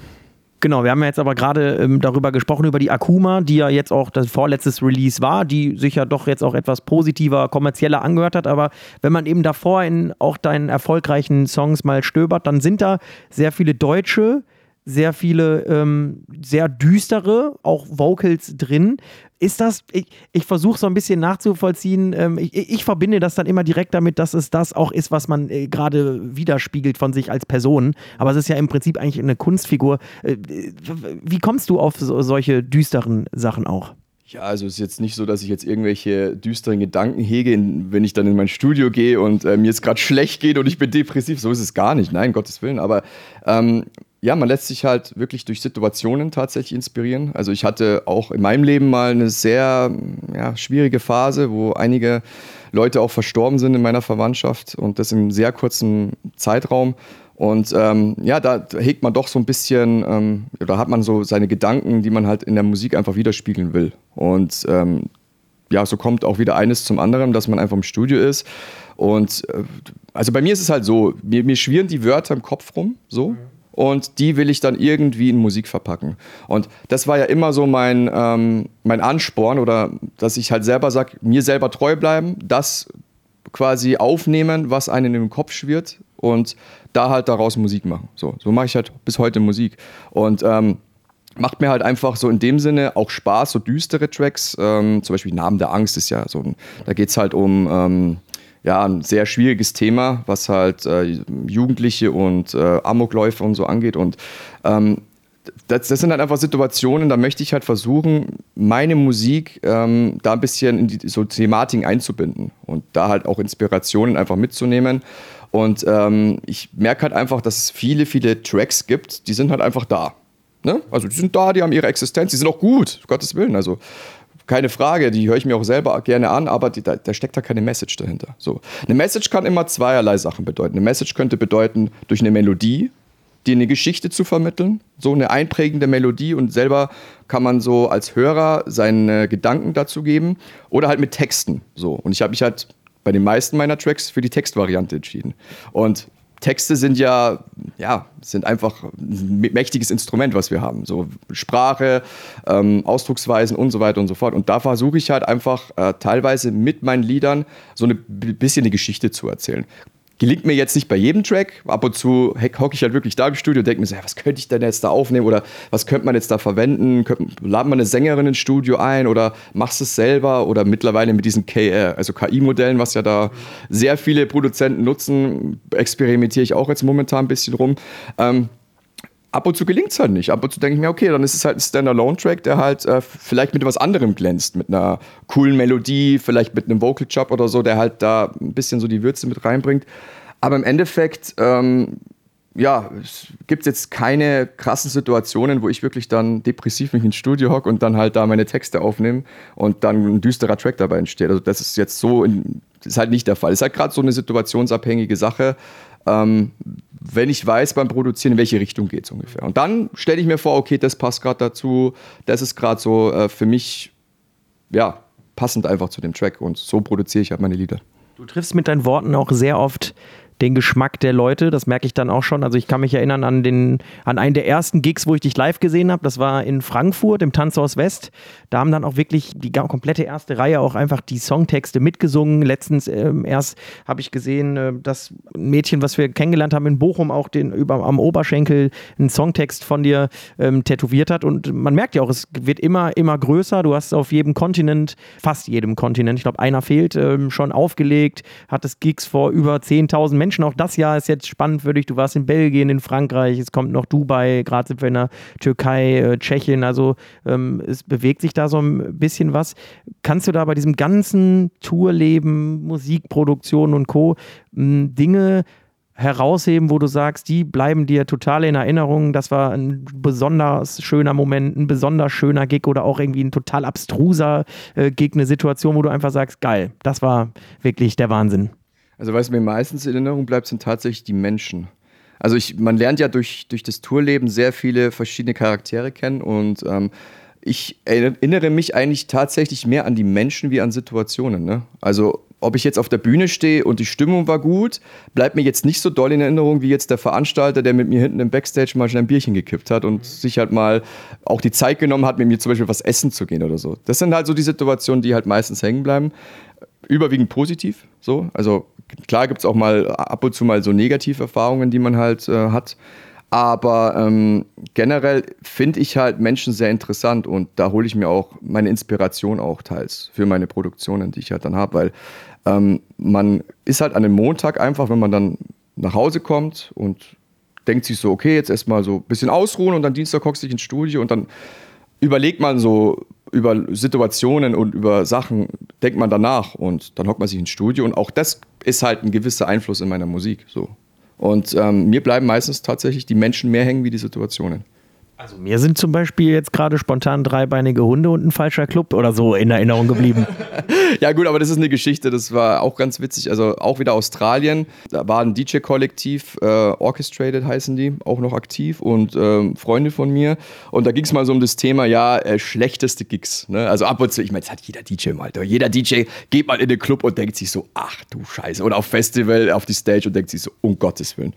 Genau, wir haben ja jetzt aber gerade ähm, darüber gesprochen, über die Akuma, die ja jetzt auch das vorletztes Release war, die sich ja doch jetzt auch etwas positiver, kommerzieller angehört hat. Aber wenn man eben davor in auch deinen erfolgreichen Songs mal stöbert, dann sind da sehr viele deutsche, sehr viele ähm, sehr düstere, auch Vocals drin. Ist das, ich, ich versuche so ein bisschen nachzuvollziehen, ähm, ich, ich, verbinde das dann immer direkt damit, dass es das auch ist, was man äh, gerade widerspiegelt von sich als Person. Aber es ist ja im Prinzip eigentlich eine Kunstfigur. Äh, wie kommst du auf so, solche düsteren Sachen auch? Ja, also es ist jetzt nicht so, dass ich jetzt irgendwelche düsteren Gedanken hege, wenn ich dann in mein Studio gehe und äh, mir jetzt gerade schlecht geht und ich bin depressiv. So ist es gar nicht, nein, Gottes Willen. Aber ähm, ja, man lässt sich halt wirklich durch Situationen tatsächlich inspirieren. Also ich hatte auch in meinem Leben mal eine sehr ja, schwierige Phase, wo einige Leute auch verstorben sind in meiner Verwandtschaft und das in sehr kurzen Zeitraum. Und ähm, ja, da hegt man doch so ein bisschen, ähm, oder hat man so seine Gedanken, die man halt in der Musik einfach widerspiegeln will. Und ähm, ja, so kommt auch wieder eines zum anderen, dass man einfach im Studio ist. Und äh, also bei mir ist es halt so, mir, mir schwirren die Wörter im Kopf rum, so. Mhm. Und die will ich dann irgendwie in Musik verpacken. Und das war ja immer so mein, ähm, mein Ansporn, oder dass ich halt selber sage, mir selber treu bleiben, das quasi aufnehmen, was einem im Kopf schwirrt und da halt daraus Musik machen. So, so mache ich halt bis heute Musik. Und ähm, macht mir halt einfach so in dem Sinne auch Spaß, so düstere Tracks, ähm, zum Beispiel Namen der Angst ist ja so, ein, da geht es halt um ähm, ja, ein sehr schwieriges Thema, was halt äh, Jugendliche und äh, Amokläufe und so angeht. Und ähm, das, das, sind halt einfach Situationen, da möchte ich halt versuchen, meine Musik ähm, da ein bisschen in die so Thematiken einzubinden und da halt auch Inspirationen einfach mitzunehmen. Und ähm, ich merke halt einfach, dass es viele, viele Tracks gibt, die sind halt einfach da. Ne? Also die sind da, die haben ihre Existenz, die sind auch gut, Gottes Willen. Also keine Frage, die höre ich mir auch selber gerne an, aber die, da, da, steckt da keine Message dahinter. So. Eine Message kann immer zweierlei Sachen bedeuten. Eine Message könnte bedeuten, durch eine Melodie, dir eine Geschichte zu vermitteln, so eine einprägende Melodie und selber kann man so als Hörer seine Gedanken dazu geben oder halt mit Texten so. Und ich habe mich halt bei den meisten meiner Tracks für die Textvariante entschieden. Und Texte sind ja, ja, sind einfach ein mächtiges Instrument, was wir haben. So Sprache, ähm, Ausdrucksweisen und so weiter und so fort. Und da versuche ich halt einfach äh, teilweise mit meinen Liedern so ein bisschen eine Geschichte zu erzählen. Gelingt mir jetzt nicht bei jedem Track. Ab und zu hocke ich halt wirklich da im Studio und denke mir so, ja, was könnte ich denn jetzt da aufnehmen oder was könnte man jetzt da verwenden? Laden wir eine Sängerin ins Studio ein oder machst es selber oder mittlerweile mit diesen KR, also KI-Modellen, was ja da sehr viele Produzenten nutzen, experimentiere ich auch jetzt momentan ein bisschen rum. Ähm, ab und zu gelingt es halt nicht. Ab und zu denke ich mir, okay, dann ist es halt ein Standalone-Track, der halt äh, vielleicht mit was anderem glänzt, mit einer coolen Melodie, vielleicht mit einem Vocal Chop oder so, der halt da ein bisschen so die Würze mit reinbringt. Aber im Endeffekt, ähm, ja, es gibt jetzt keine krassen Situationen, wo ich wirklich dann depressiv mich ins Studio hocke und dann halt da meine Texte aufnehme und dann ein düsterer Track dabei entsteht. Also das ist jetzt so, in, ist halt nicht der Fall. Es ist halt gerade so eine situationsabhängige Sache ähm, wenn ich weiß beim Produzieren, in welche Richtung geht es ungefähr. Und dann stelle ich mir vor, okay, das passt gerade dazu, das ist gerade so äh, für mich, ja, passend einfach zu dem Track. Und so produziere ich halt meine Lieder. Du triffst mit deinen Worten auch sehr oft den Geschmack der Leute. Das merke ich dann auch schon. Also ich kann mich erinnern an, den, an einen der ersten Gigs, wo ich dich live gesehen habe. Das war in Frankfurt im Tanzhaus West. Da haben dann auch wirklich die komplette erste Reihe auch einfach die Songtexte mitgesungen. Letztens ähm, erst habe ich gesehen, äh, dass ein Mädchen, was wir kennengelernt haben in Bochum, auch den über, am Oberschenkel einen Songtext von dir ähm, tätowiert hat. Und man merkt ja auch, es wird immer, immer größer. Du hast auf jedem Kontinent, fast jedem Kontinent, ich glaube, einer fehlt, ähm, schon aufgelegt, hattest Gigs vor über 10.000 Menschen Menschen. Auch das Jahr ist jetzt spannend für dich. Du warst in Belgien, in Frankreich, es kommt noch Dubai, gerade sind wir in der Türkei, äh, Tschechien. Also ähm, es bewegt sich da so ein bisschen was. Kannst du da bei diesem ganzen Tourleben, Musikproduktion und Co. Dinge herausheben, wo du sagst, die bleiben dir total in Erinnerung. Das war ein besonders schöner Moment, ein besonders schöner Gig oder auch irgendwie ein total abstruser äh, Gig, eine Situation, wo du einfach sagst, geil, das war wirklich der Wahnsinn. Also was mir meistens in Erinnerung bleibt, sind tatsächlich die Menschen. Also ich, man lernt ja durch, durch das Tourleben sehr viele verschiedene Charaktere kennen und ähm, ich erinnere mich eigentlich tatsächlich mehr an die Menschen wie an Situationen. Ne? Also ob ich jetzt auf der Bühne stehe und die Stimmung war gut, bleibt mir jetzt nicht so doll in Erinnerung wie jetzt der Veranstalter, der mit mir hinten im Backstage mal schnell ein Bierchen gekippt hat und sich halt mal auch die Zeit genommen hat, mit mir zum Beispiel was essen zu gehen oder so. Das sind halt so die Situationen, die halt meistens hängen bleiben. Überwiegend positiv, so. Also klar gibt es auch mal ab und zu mal so Negativerfahrungen, die man halt äh, hat. Aber ähm, generell finde ich halt Menschen sehr interessant und da hole ich mir auch meine Inspiration auch teils für meine Produktionen, die ich halt dann habe, weil ähm, man ist halt an dem Montag einfach, wenn man dann nach Hause kommt und denkt sich so, okay, jetzt erstmal so ein bisschen ausruhen und dann Dienstag hockst du dich ins Studio und dann überlegt man so über Situationen und über Sachen, denkt man danach und dann hockt man sich ins Studio und auch das ist halt ein gewisser Einfluss in meiner Musik. So. Und ähm, mir bleiben meistens tatsächlich die Menschen mehr hängen wie die Situationen. Also mir sind zum Beispiel jetzt gerade spontan dreibeinige Hunde und ein falscher Club oder so in Erinnerung geblieben. ja gut, aber das ist eine Geschichte, das war auch ganz witzig. Also auch wieder Australien, da war ein DJ-Kollektiv, äh, Orchestrated heißen die, auch noch aktiv und ähm, Freunde von mir. Und da ging es mal so um das Thema, ja, äh, schlechteste Gigs. Ne? Also ab und zu, ich meine, das hat jeder DJ mal. Jeder DJ geht mal in den Club und denkt sich so, ach du Scheiße. Oder auf Festival, auf die Stage und denkt sich so, um Gottes Willen.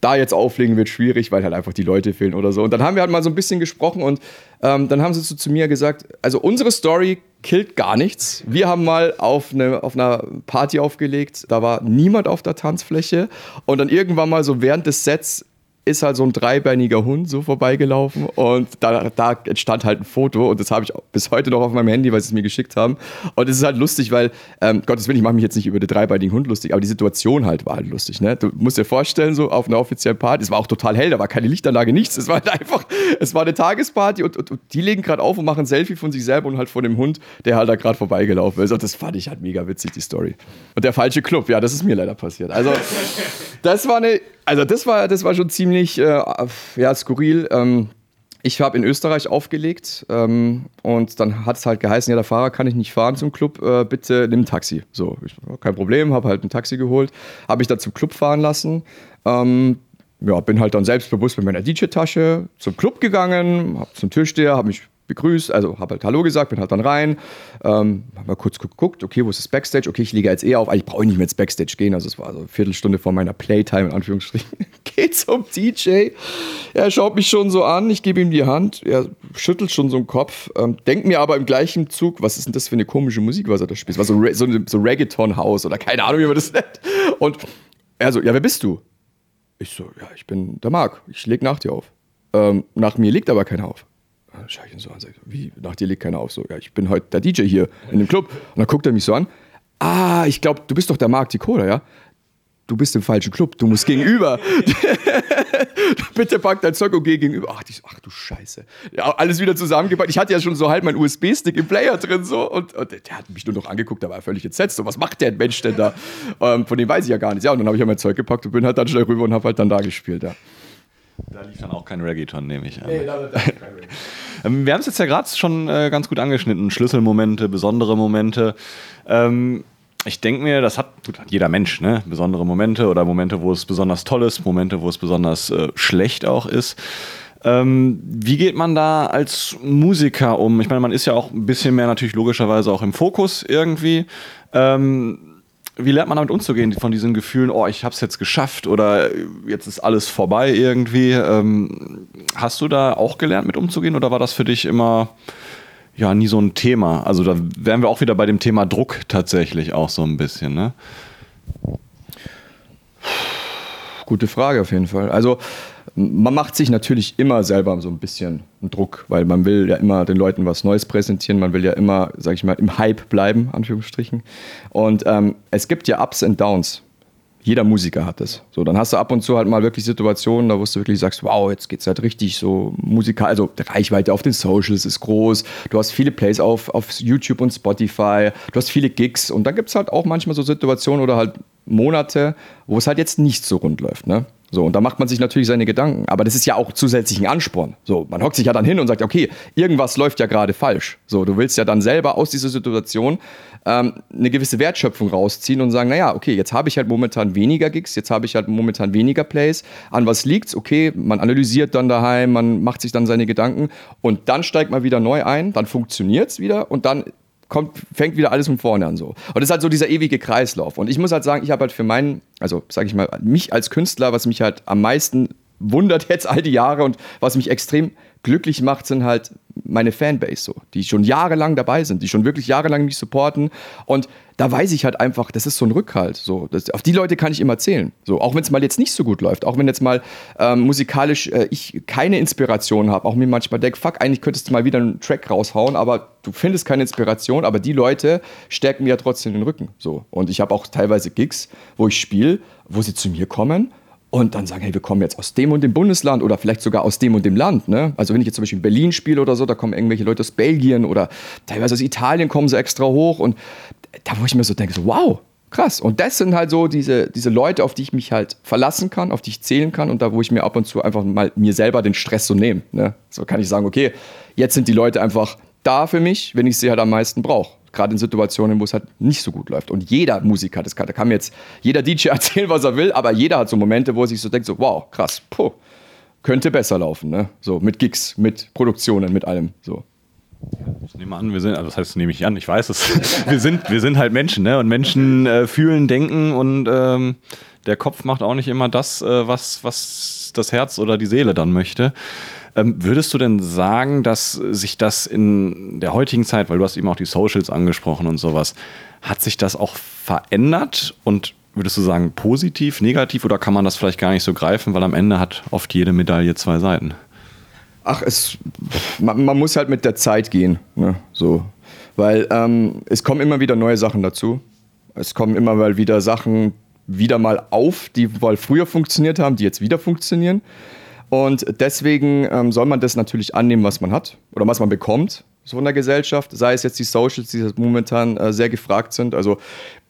Da jetzt auflegen wird schwierig, weil halt einfach die Leute fehlen oder so. Und dann haben wir halt mal so ein bisschen gesprochen und ähm, dann haben sie so zu mir gesagt, also unsere Story killt gar nichts. Wir haben mal auf, eine, auf einer Party aufgelegt, da war niemand auf der Tanzfläche und dann irgendwann mal so während des Sets ist halt so ein dreibeiniger Hund so vorbeigelaufen und da, da entstand halt ein Foto und das habe ich bis heute noch auf meinem Handy, weil sie es mir geschickt haben. Und es ist halt lustig, weil, ähm, Gottes Willen, ich mache mich jetzt nicht über den dreibeinigen Hund lustig, aber die Situation halt war halt lustig. Ne? Du musst dir vorstellen, so auf einer offiziellen Party, es war auch total hell, da war keine Lichtanlage, nichts. Es war halt einfach, es war eine Tagesparty und, und, und die legen gerade auf und machen ein Selfie von sich selber und halt von dem Hund, der halt da gerade vorbeigelaufen ist. Und das fand ich halt mega witzig, die Story. Und der falsche Club, ja, das ist mir leider passiert. Also, das war eine also das war, das war schon ziemlich äh, ja, skurril. Ähm, ich habe in Österreich aufgelegt ähm, und dann hat es halt geheißen, ja, der Fahrer kann ich nicht fahren zum Club, äh, bitte nimm ein Taxi. So, ich, kein Problem, habe halt ein Taxi geholt, habe ich dann zum Club fahren lassen. Ähm, ja, bin halt dann selbstbewusst mit meiner DJ-Tasche zum Club gegangen, hab zum Türsteher, habe mich begrüßt, also habe halt Hallo gesagt, bin halt dann rein, ähm, habe mal kurz geguckt, okay, wo ist das Backstage? Okay, ich liege jetzt eher auf, eigentlich brauche ich nicht mehr ins Backstage gehen, also es war so eine Viertelstunde vor meiner Playtime, in Anführungsstrichen. Geht zum DJ, er schaut mich schon so an, ich gebe ihm die Hand, er schüttelt schon so den Kopf, ähm, denkt mir aber im gleichen Zug, was ist denn das für eine komische Musik, was er da spielt? Was so, so, so Reggaeton-Haus oder keine Ahnung, wie man das nennt. Und er so, ja, wer bist du? Ich so, ja, ich bin der Marc, ich leg nach dir auf. Ähm, nach mir liegt aber keiner auf. Dann schaue ich ihn so an, sage, wie, nach dir legt keiner auf. So, ja, ich bin heute der DJ hier in dem Club. Und dann guckt er mich so an. Ah, ich glaube, du bist doch der Marc Ticola, ja? Du bist im falschen Club, du musst gegenüber. Bitte pack dein Zeug und geh gegenüber. Ach, die, ach du Scheiße. Ja, alles wieder zusammengepackt. Ich hatte ja schon so halt meinen USB-Stick im Player drin so und, und, der hat mich nur noch angeguckt, da war er völlig entsetzt. So, was macht der Mensch denn da? Ähm, von dem weiß ich ja gar nichts. Ja, und dann habe ich ja mein Zeug gepackt und bin halt dann schnell rüber und habe halt dann da gespielt, ja. Da lief dann auch kein Reggaeton, nehme ich an. Nee, da, da kein Reggaeton. Ähm, wir haben es jetzt ja gerade schon äh, ganz gut angeschnitten. Schlüsselmomente, besondere Momente. Ähm, ich denke mir, das hat, gut, jeder Mensch, ne? Besondere Momente oder Momente, wo es besonders toll ist, Momente, wo es besonders äh, schlecht auch ist. Ähm, wie geht man da als Musiker um? Ich meine, man ist ja auch ein bisschen mehr natürlich logischerweise auch im Fokus irgendwie. Ähm, wie lernt man damit umzugehen, von diesen Gefühlen, oh, ich habe es jetzt geschafft oder jetzt ist alles vorbei irgendwie? Ähm, hast du da auch gelernt, mit umzugehen oder war das für dich immer ja nie so ein Thema? Also da wären wir auch wieder bei dem Thema Druck tatsächlich auch so ein bisschen, ne? Gute Frage auf jeden Fall. Also man macht sich natürlich immer selber so ein bisschen Druck, weil man will ja immer den Leuten was Neues präsentieren, man will ja immer, sag ich mal, im Hype bleiben, Anführungsstrichen. Und ähm, es gibt ja Ups und Downs. Jeder Musiker hat das. So, dann hast du ab und zu halt mal wirklich Situationen, da wo du wirklich sagst, wow, jetzt geht's halt richtig so musikal, also die Reichweite auf den Socials ist groß, du hast viele Plays auf, auf YouTube und Spotify, du hast viele Gigs und dann gibt es halt auch manchmal so Situationen oder halt Monate, wo es halt jetzt nicht so rund läuft. Ne? So, und da macht man sich natürlich seine Gedanken. Aber das ist ja auch zusätzlich ein Ansporn. So, man hockt sich ja dann hin und sagt, okay, irgendwas läuft ja gerade falsch. So, du willst ja dann selber aus dieser Situation ähm, eine gewisse Wertschöpfung rausziehen und sagen, naja, okay, jetzt habe ich halt momentan weniger Gigs, jetzt habe ich halt momentan weniger Plays. An was liegt's? Okay, man analysiert dann daheim, man macht sich dann seine Gedanken und dann steigt man wieder neu ein, dann funktioniert's wieder und dann kommt, fängt wieder alles von vorne an so. Und das ist halt so dieser ewige Kreislauf. Und ich muss halt sagen, ich habe halt für meinen, also sage ich mal, mich als Künstler, was mich halt am meisten wundert jetzt all die Jahre und was mich extrem glücklich macht, sind halt meine Fanbase so, die schon jahrelang dabei sind, die schon wirklich jahrelang mich supporten und da weiß ich halt einfach, das ist so ein Rückhalt. So, das, auf die Leute kann ich immer zählen. So, auch wenn es mal jetzt nicht so gut läuft, auch wenn jetzt mal ähm, musikalisch äh, ich keine Inspiration habe, auch mir manchmal denke, fuck, eigentlich könntest du mal wieder einen Track raushauen, aber du findest keine Inspiration, aber die Leute stärken mir ja trotzdem den Rücken. So. Und ich habe auch teilweise Gigs, wo ich spiele, wo sie zu mir kommen und dann sagen, hey, wir kommen jetzt aus dem und dem Bundesland oder vielleicht sogar aus dem und dem Land. Ne? Also wenn ich jetzt zum Beispiel in Berlin spiele oder so, da kommen irgendwelche Leute aus Belgien oder teilweise aus Italien kommen sie extra hoch und da wo ich mir so denke, so, wow, krass. Und das sind halt so diese, diese Leute, auf die ich mich halt verlassen kann, auf die ich zählen kann und da, wo ich mir ab und zu einfach mal mir selber den Stress so nehme. Ne? So kann ich sagen, okay, jetzt sind die Leute einfach da für mich, wenn ich sie halt am meisten brauche. Gerade in Situationen, wo es halt nicht so gut läuft. Und jeder Musiker, das kann, da kann mir jetzt jeder DJ erzählen, was er will, aber jeder hat so Momente, wo er sich so denkt, so, wow, krass, puh, könnte besser laufen, ne? So, mit Gigs, mit Produktionen, mit allem, so. Ich nehme an, wir sind, also das heißt, nehme ich an, ich weiß es. Wir sind, wir sind halt Menschen, ne? Und Menschen äh, fühlen, denken und ähm, der Kopf macht auch nicht immer das, äh, was, was das Herz oder die Seele dann möchte. Ähm, würdest du denn sagen, dass sich das in der heutigen Zeit, weil du hast eben auch die Socials angesprochen und sowas, hat sich das auch verändert und würdest du sagen positiv, negativ oder kann man das vielleicht gar nicht so greifen, weil am Ende hat oft jede Medaille zwei Seiten? Ach, es, man, man muss halt mit der Zeit gehen, ne? so, weil ähm, es kommen immer wieder neue Sachen dazu. Es kommen immer mal wieder Sachen wieder mal auf, die mal früher funktioniert haben, die jetzt wieder funktionieren. Und deswegen ähm, soll man das natürlich annehmen, was man hat oder was man bekommt so von der Gesellschaft, sei es jetzt die Socials, die momentan äh, sehr gefragt sind. Also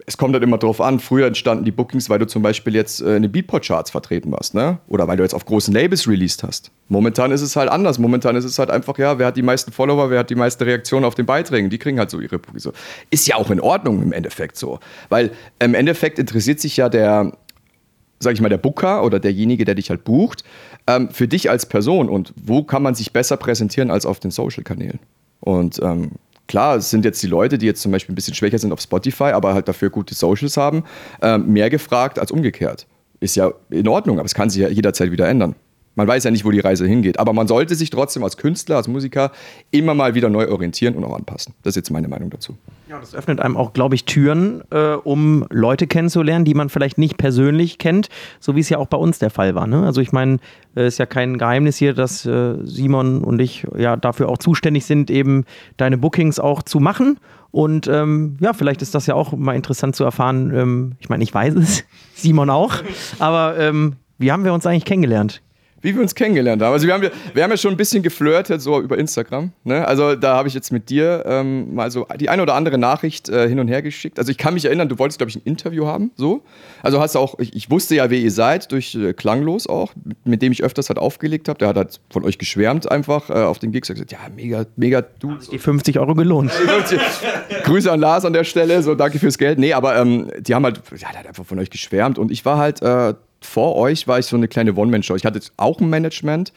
es kommt halt immer drauf an. Früher entstanden die Bookings, weil du zum Beispiel jetzt äh, in den Beatport-Charts vertreten warst, ne? Oder weil du jetzt auf großen Labels released hast. Momentan ist es halt anders. Momentan ist es halt einfach, ja, wer hat die meisten Follower, wer hat die meisten Reaktionen auf den Beiträgen? Die kriegen halt so ihre Bookings. Ist ja auch in Ordnung im Endeffekt so. Weil im Endeffekt interessiert sich ja der, sag ich mal, der Booker oder derjenige, der dich halt bucht, ähm, für dich als Person und wo kann man sich besser präsentieren als auf den Social-Kanälen. Und ähm, klar, es sind jetzt die Leute, die jetzt zum Beispiel ein bisschen schwächer sind auf Spotify, aber halt dafür gute Socials haben, ähm, mehr gefragt als umgekehrt. Ist ja in Ordnung, aber es kann sich ja jederzeit wieder ändern. Man weiß ja nicht, wo die Reise hingeht. Aber man sollte sich trotzdem als Künstler, als Musiker immer mal wieder neu orientieren und auch anpassen. Das ist jetzt meine Meinung dazu. Ja, das öffnet einem auch, glaube ich, Türen, äh, um Leute kennenzulernen, die man vielleicht nicht persönlich kennt, so wie es ja auch bei uns der Fall war. Ne? Also ich meine, es äh, ist ja kein Geheimnis hier, dass äh, Simon und ich ja dafür auch zuständig sind, eben deine Bookings auch zu machen. Und ähm, ja, vielleicht ist das ja auch mal interessant zu erfahren. Ähm, ich meine, ich weiß es, Simon auch. Aber ähm, wie haben wir uns eigentlich kennengelernt? Wie wir uns kennengelernt haben. Also wir haben, wir haben ja schon ein bisschen geflirtet, so über Instagram. Ne? Also da habe ich jetzt mit dir ähm, mal so die eine oder andere Nachricht äh, hin und her geschickt. Also ich kann mich erinnern, du wolltest, glaube ich, ein Interview haben. So. Also hast du auch, ich, ich, wusste ja, wer ihr seid, durch äh, Klanglos auch, mit dem ich öfters halt aufgelegt habe. Der hat halt von euch geschwärmt einfach äh, auf den Gigs. Er gesagt, ja, mega, mega, du. Die 50 Euro gelohnt. Grüße an Lars an der Stelle, so danke fürs Geld. Nee, aber ähm, die haben halt, ja, der hat einfach von euch geschwärmt und ich war halt äh, vor euch war ich so eine kleine One-Man-Show. Ich hatte auch ein Management,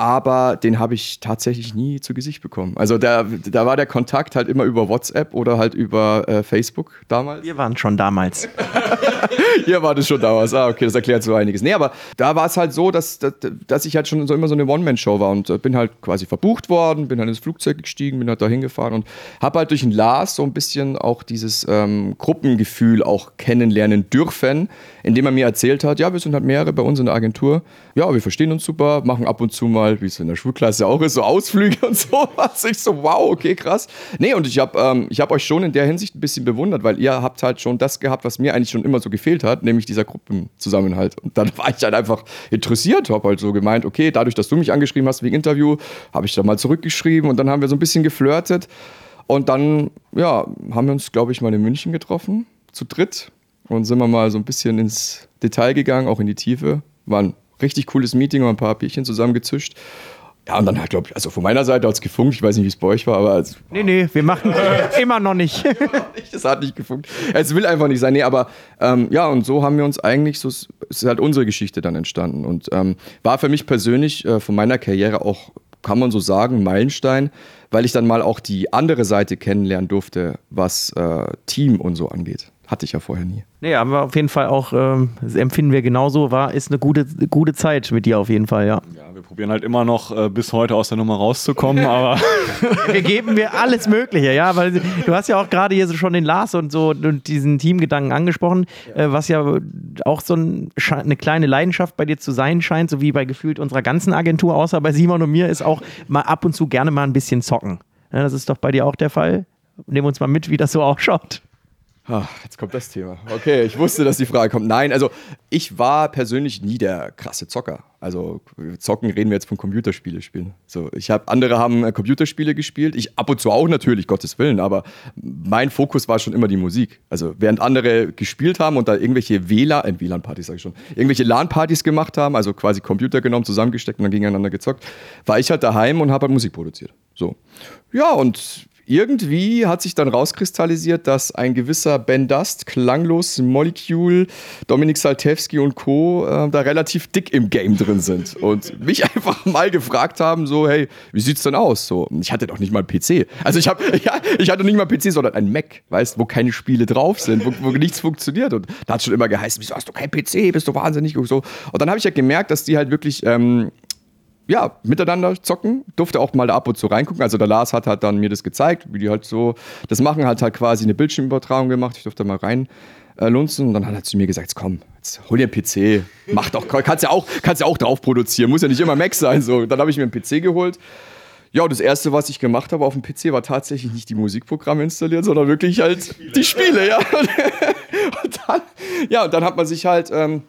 aber den habe ich tatsächlich nie zu Gesicht bekommen. Also da, da war der Kontakt halt immer über WhatsApp oder halt über äh, Facebook damals. Wir waren schon damals. Ihr wart es schon damals. Ah, okay, das erklärt so einiges. Nee, aber da war es halt so, dass, dass, dass, ich halt schon so immer so eine One-Man-Show war und äh, bin halt quasi verbucht worden, bin halt ins Flugzeug gestiegen, bin halt da hingefahren und habe halt durch den Lars so ein bisschen auch dieses ähm, Gruppengefühl auch kennenlernen dürfen, indem er mir erzählt hat, ja, wir sind halt mehrere bei uns in der Agentur. Ja, wir verstehen uns super, machen ab und zu mal mal, wie es in der Schulklasse auch ist, so Ausflüge und so. Was ich so, wow, okay, krass. Nee, und ich habe ähm, hab euch schon in der Hinsicht ein bisschen bewundert, weil ihr habt halt schon das gehabt, was mir eigentlich schon immer so gefehlt hat, nämlich dieser Gruppenzusammenhalt. Und dann war ich halt einfach interessiert, habe halt so gemeint, okay, dadurch, dass du mich angeschrieben hast wegen Interview, habe ich da mal zurückgeschrieben und dann haben wir so ein bisschen geflirtet. Und dann, ja, haben wir uns, glaube ich, mal in München getroffen, zu dritt. Und sind wir mal so ein bisschen ins Detail gegangen, auch in die Tiefe. Waren richtig cooles Meeting, haben ein paar Bierchen zusammengezischt. Ja, und dann halt, glaube ich, also von meiner Seite hat es gefunkt. Ich weiß nicht, wie es bei euch war, aber. Also, nee, nee, wir machen immer noch nicht. das hat nicht gefunkt. Es will einfach nicht sein. Nee, aber ähm, ja, und so haben wir uns eigentlich, so ist halt unsere Geschichte dann entstanden. Und ähm, war für mich persönlich äh, von meiner Karriere auch, kann man so sagen, Meilenstein, weil ich dann mal auch die andere Seite kennenlernen durfte, was äh, Team und so angeht. Hatte ich ja vorher nie. Nee, aber auf jeden Fall auch, ähm, das empfinden wir genauso, war, ist eine gute, gute Zeit mit dir auf jeden Fall, ja. Ja, wir probieren halt immer noch äh, bis heute aus der Nummer rauszukommen, aber. wir geben mir alles Mögliche, ja, weil du hast ja auch gerade hier so schon den Lars und so und diesen Teamgedanken angesprochen, ja. äh, was ja auch so ein, eine kleine Leidenschaft bei dir zu sein scheint, so wie bei gefühlt unserer ganzen Agentur, außer bei Simon und mir, ist auch mal ab und zu gerne mal ein bisschen zocken. Ja, das ist doch bei dir auch der Fall. Nehmen wir uns mal mit, wie das so ausschaut. Ach, jetzt kommt das Thema. Okay, ich wusste, dass die Frage kommt. Nein, also ich war persönlich nie der krasse Zocker. Also zocken reden wir jetzt von Computerspiele spielen. So, ich habe andere haben äh, Computerspiele gespielt, ich ab und zu auch natürlich, Gottes Willen, aber mein Fokus war schon immer die Musik. Also während andere gespielt haben und da irgendwelche WLAN, äh, WLAN-Partys sage ich schon, irgendwelche LAN-Partys gemacht haben, also quasi Computer genommen, zusammengesteckt und dann gegeneinander gezockt, war ich halt daheim und habe halt Musik produziert. So. Ja, und irgendwie hat sich dann rauskristallisiert, dass ein gewisser Ben Dust, Klanglos, Molecule, Dominik Saltewski und Co. Äh, da relativ dick im Game drin sind und mich einfach mal gefragt haben, so, hey, wie sieht's denn aus? So, ich hatte doch nicht mal einen PC. Also ich habe, ja, ich hatte nicht mal einen PC, sondern einen Mac, weißt, wo keine Spiele drauf sind, wo, wo nichts funktioniert. Und da hat schon immer geheißen, wieso hast du keinen PC? Bist du wahnsinnig? Und so. Und dann habe ich ja gemerkt, dass die halt wirklich ähm, ja, miteinander zocken. Durfte auch mal da ab und zu reingucken. Also der Lars hat halt dann mir das gezeigt, wie die halt so das machen, halt halt quasi eine Bildschirmübertragung gemacht. Ich durfte mal rein äh, lunzen und dann hat er zu mir gesagt, komm, jetzt hol dir einen PC. Mach doch, kannst ja auch, kannst ja auch drauf produzieren, muss ja nicht immer Mac sein. So. Dann habe ich mir einen PC geholt. Ja, und das erste, was ich gemacht habe auf dem PC, war tatsächlich nicht die Musikprogramme installieren, sondern wirklich halt die Spiele, ja. Und dann, ja, und dann hat man sich halt ähm,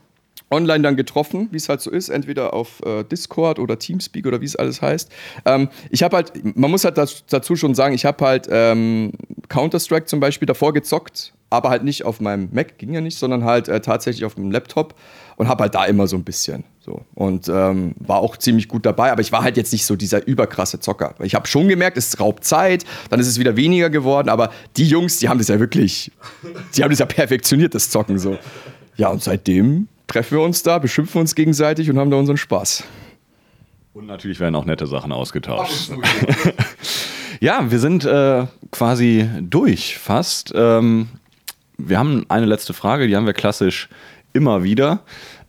online dann getroffen, wie es halt so ist, entweder auf äh, Discord oder Teamspeak oder wie es alles heißt. Ähm, ich habe halt, man muss halt das, dazu schon sagen, ich habe halt ähm, Counter-Strike zum Beispiel davor gezockt, aber halt nicht auf meinem Mac, ging ja nicht, sondern halt äh, tatsächlich auf dem Laptop und habe halt da immer so ein bisschen so und ähm, war auch ziemlich gut dabei, aber ich war halt jetzt nicht so dieser überkrasse Zocker. Ich habe schon gemerkt, es raubt Zeit, dann ist es wieder weniger geworden, aber die Jungs, die haben das ja wirklich, die haben das ja perfektioniert, das Zocken so. Ja, und seitdem treffen wir uns da, beschimpfen uns gegenseitig und haben da unseren Spaß. Und natürlich werden auch nette Sachen ausgetauscht. ja, wir sind äh, quasi durch fast. Ähm, wir haben eine letzte Frage, die haben wir klassisch immer wieder,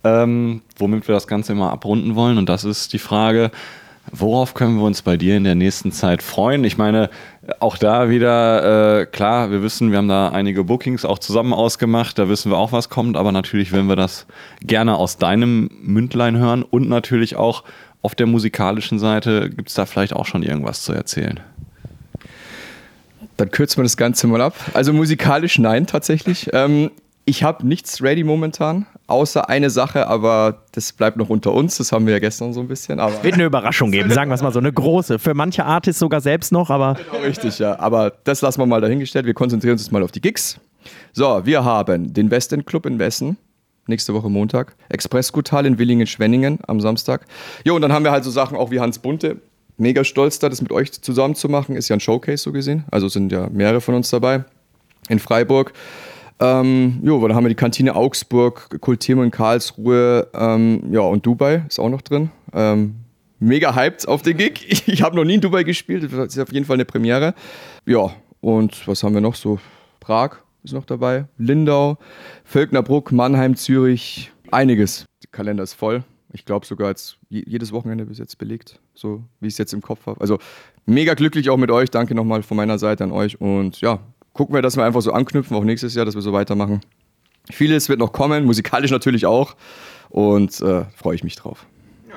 ähm, womit wir das Ganze immer abrunden wollen. Und das ist die Frage, Worauf können wir uns bei dir in der nächsten Zeit freuen? Ich meine, auch da wieder, äh, klar, wir wissen, wir haben da einige Bookings auch zusammen ausgemacht, da wissen wir auch, was kommt, aber natürlich werden wir das gerne aus deinem Mündlein hören und natürlich auch auf der musikalischen Seite gibt es da vielleicht auch schon irgendwas zu erzählen. Dann kürzen wir das Ganze mal ab. Also musikalisch nein, tatsächlich. Ähm, ich habe nichts ready momentan, außer eine Sache, aber das bleibt noch unter uns. Das haben wir ja gestern so ein bisschen. Aber Wird eine Überraschung geben, sagen wir es mal so, eine große. Für manche Artists sogar selbst noch, aber. Genau, richtig, ja. Aber das lassen wir mal dahingestellt. Wir konzentrieren uns jetzt mal auf die Gigs. So, wir haben den Westend Club in Wessen. Nächste Woche Montag. Expressgutal in Willingen-Schwenningen am Samstag. Jo, und dann haben wir halt so Sachen auch wie Hans Bunte. Mega stolz da, das mit euch zusammen zu machen. Ist ja ein Showcase so gesehen. Also sind ja mehrere von uns dabei. In Freiburg. Ähm, jo, dann haben wir die Kantine Augsburg, Kultimo in Karlsruhe, ähm, ja, und Dubai ist auch noch drin. Ähm, mega hyped auf den Gig. Ich habe noch nie in Dubai gespielt, das ist auf jeden Fall eine Premiere. Ja, und was haben wir noch so? Prag ist noch dabei, Lindau, Völknerbruck, Mannheim, Zürich, einiges. Der Kalender ist voll. Ich glaube sogar jetzt jedes Wochenende bis jetzt belegt, so wie ich es jetzt im Kopf habe. Also mega glücklich auch mit euch. Danke nochmal von meiner Seite an euch und ja, gucken wir, dass wir einfach so anknüpfen, auch nächstes Jahr, dass wir so weitermachen. Vieles wird noch kommen, musikalisch natürlich auch. Und äh, freue ich mich drauf.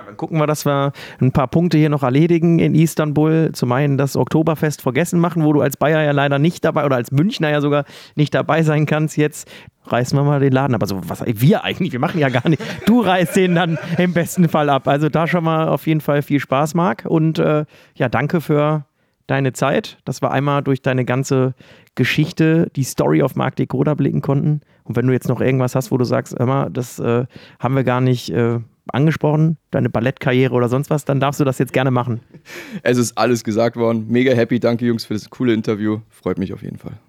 Dann gucken wir, dass wir ein paar Punkte hier noch erledigen in Istanbul. Zum einen das Oktoberfest vergessen machen, wo du als Bayer ja leider nicht dabei oder als Münchner ja sogar nicht dabei sein kannst. Jetzt reißen wir mal den Laden. Aber so, was wir eigentlich, wir machen ja gar nicht. Du reißt den dann im besten Fall ab. Also da schon mal auf jeden Fall viel Spaß, Marc. Und äh, ja, danke für deine Zeit, dass wir einmal durch deine ganze Geschichte, die Story auf Mark Decoda blicken konnten. Und wenn du jetzt noch irgendwas hast, wo du sagst, immer, das äh, haben wir gar nicht äh, angesprochen, deine Ballettkarriere oder sonst was, dann darfst du das jetzt gerne machen. Es ist alles gesagt worden. Mega happy. Danke, Jungs, für das coole Interview. Freut mich auf jeden Fall.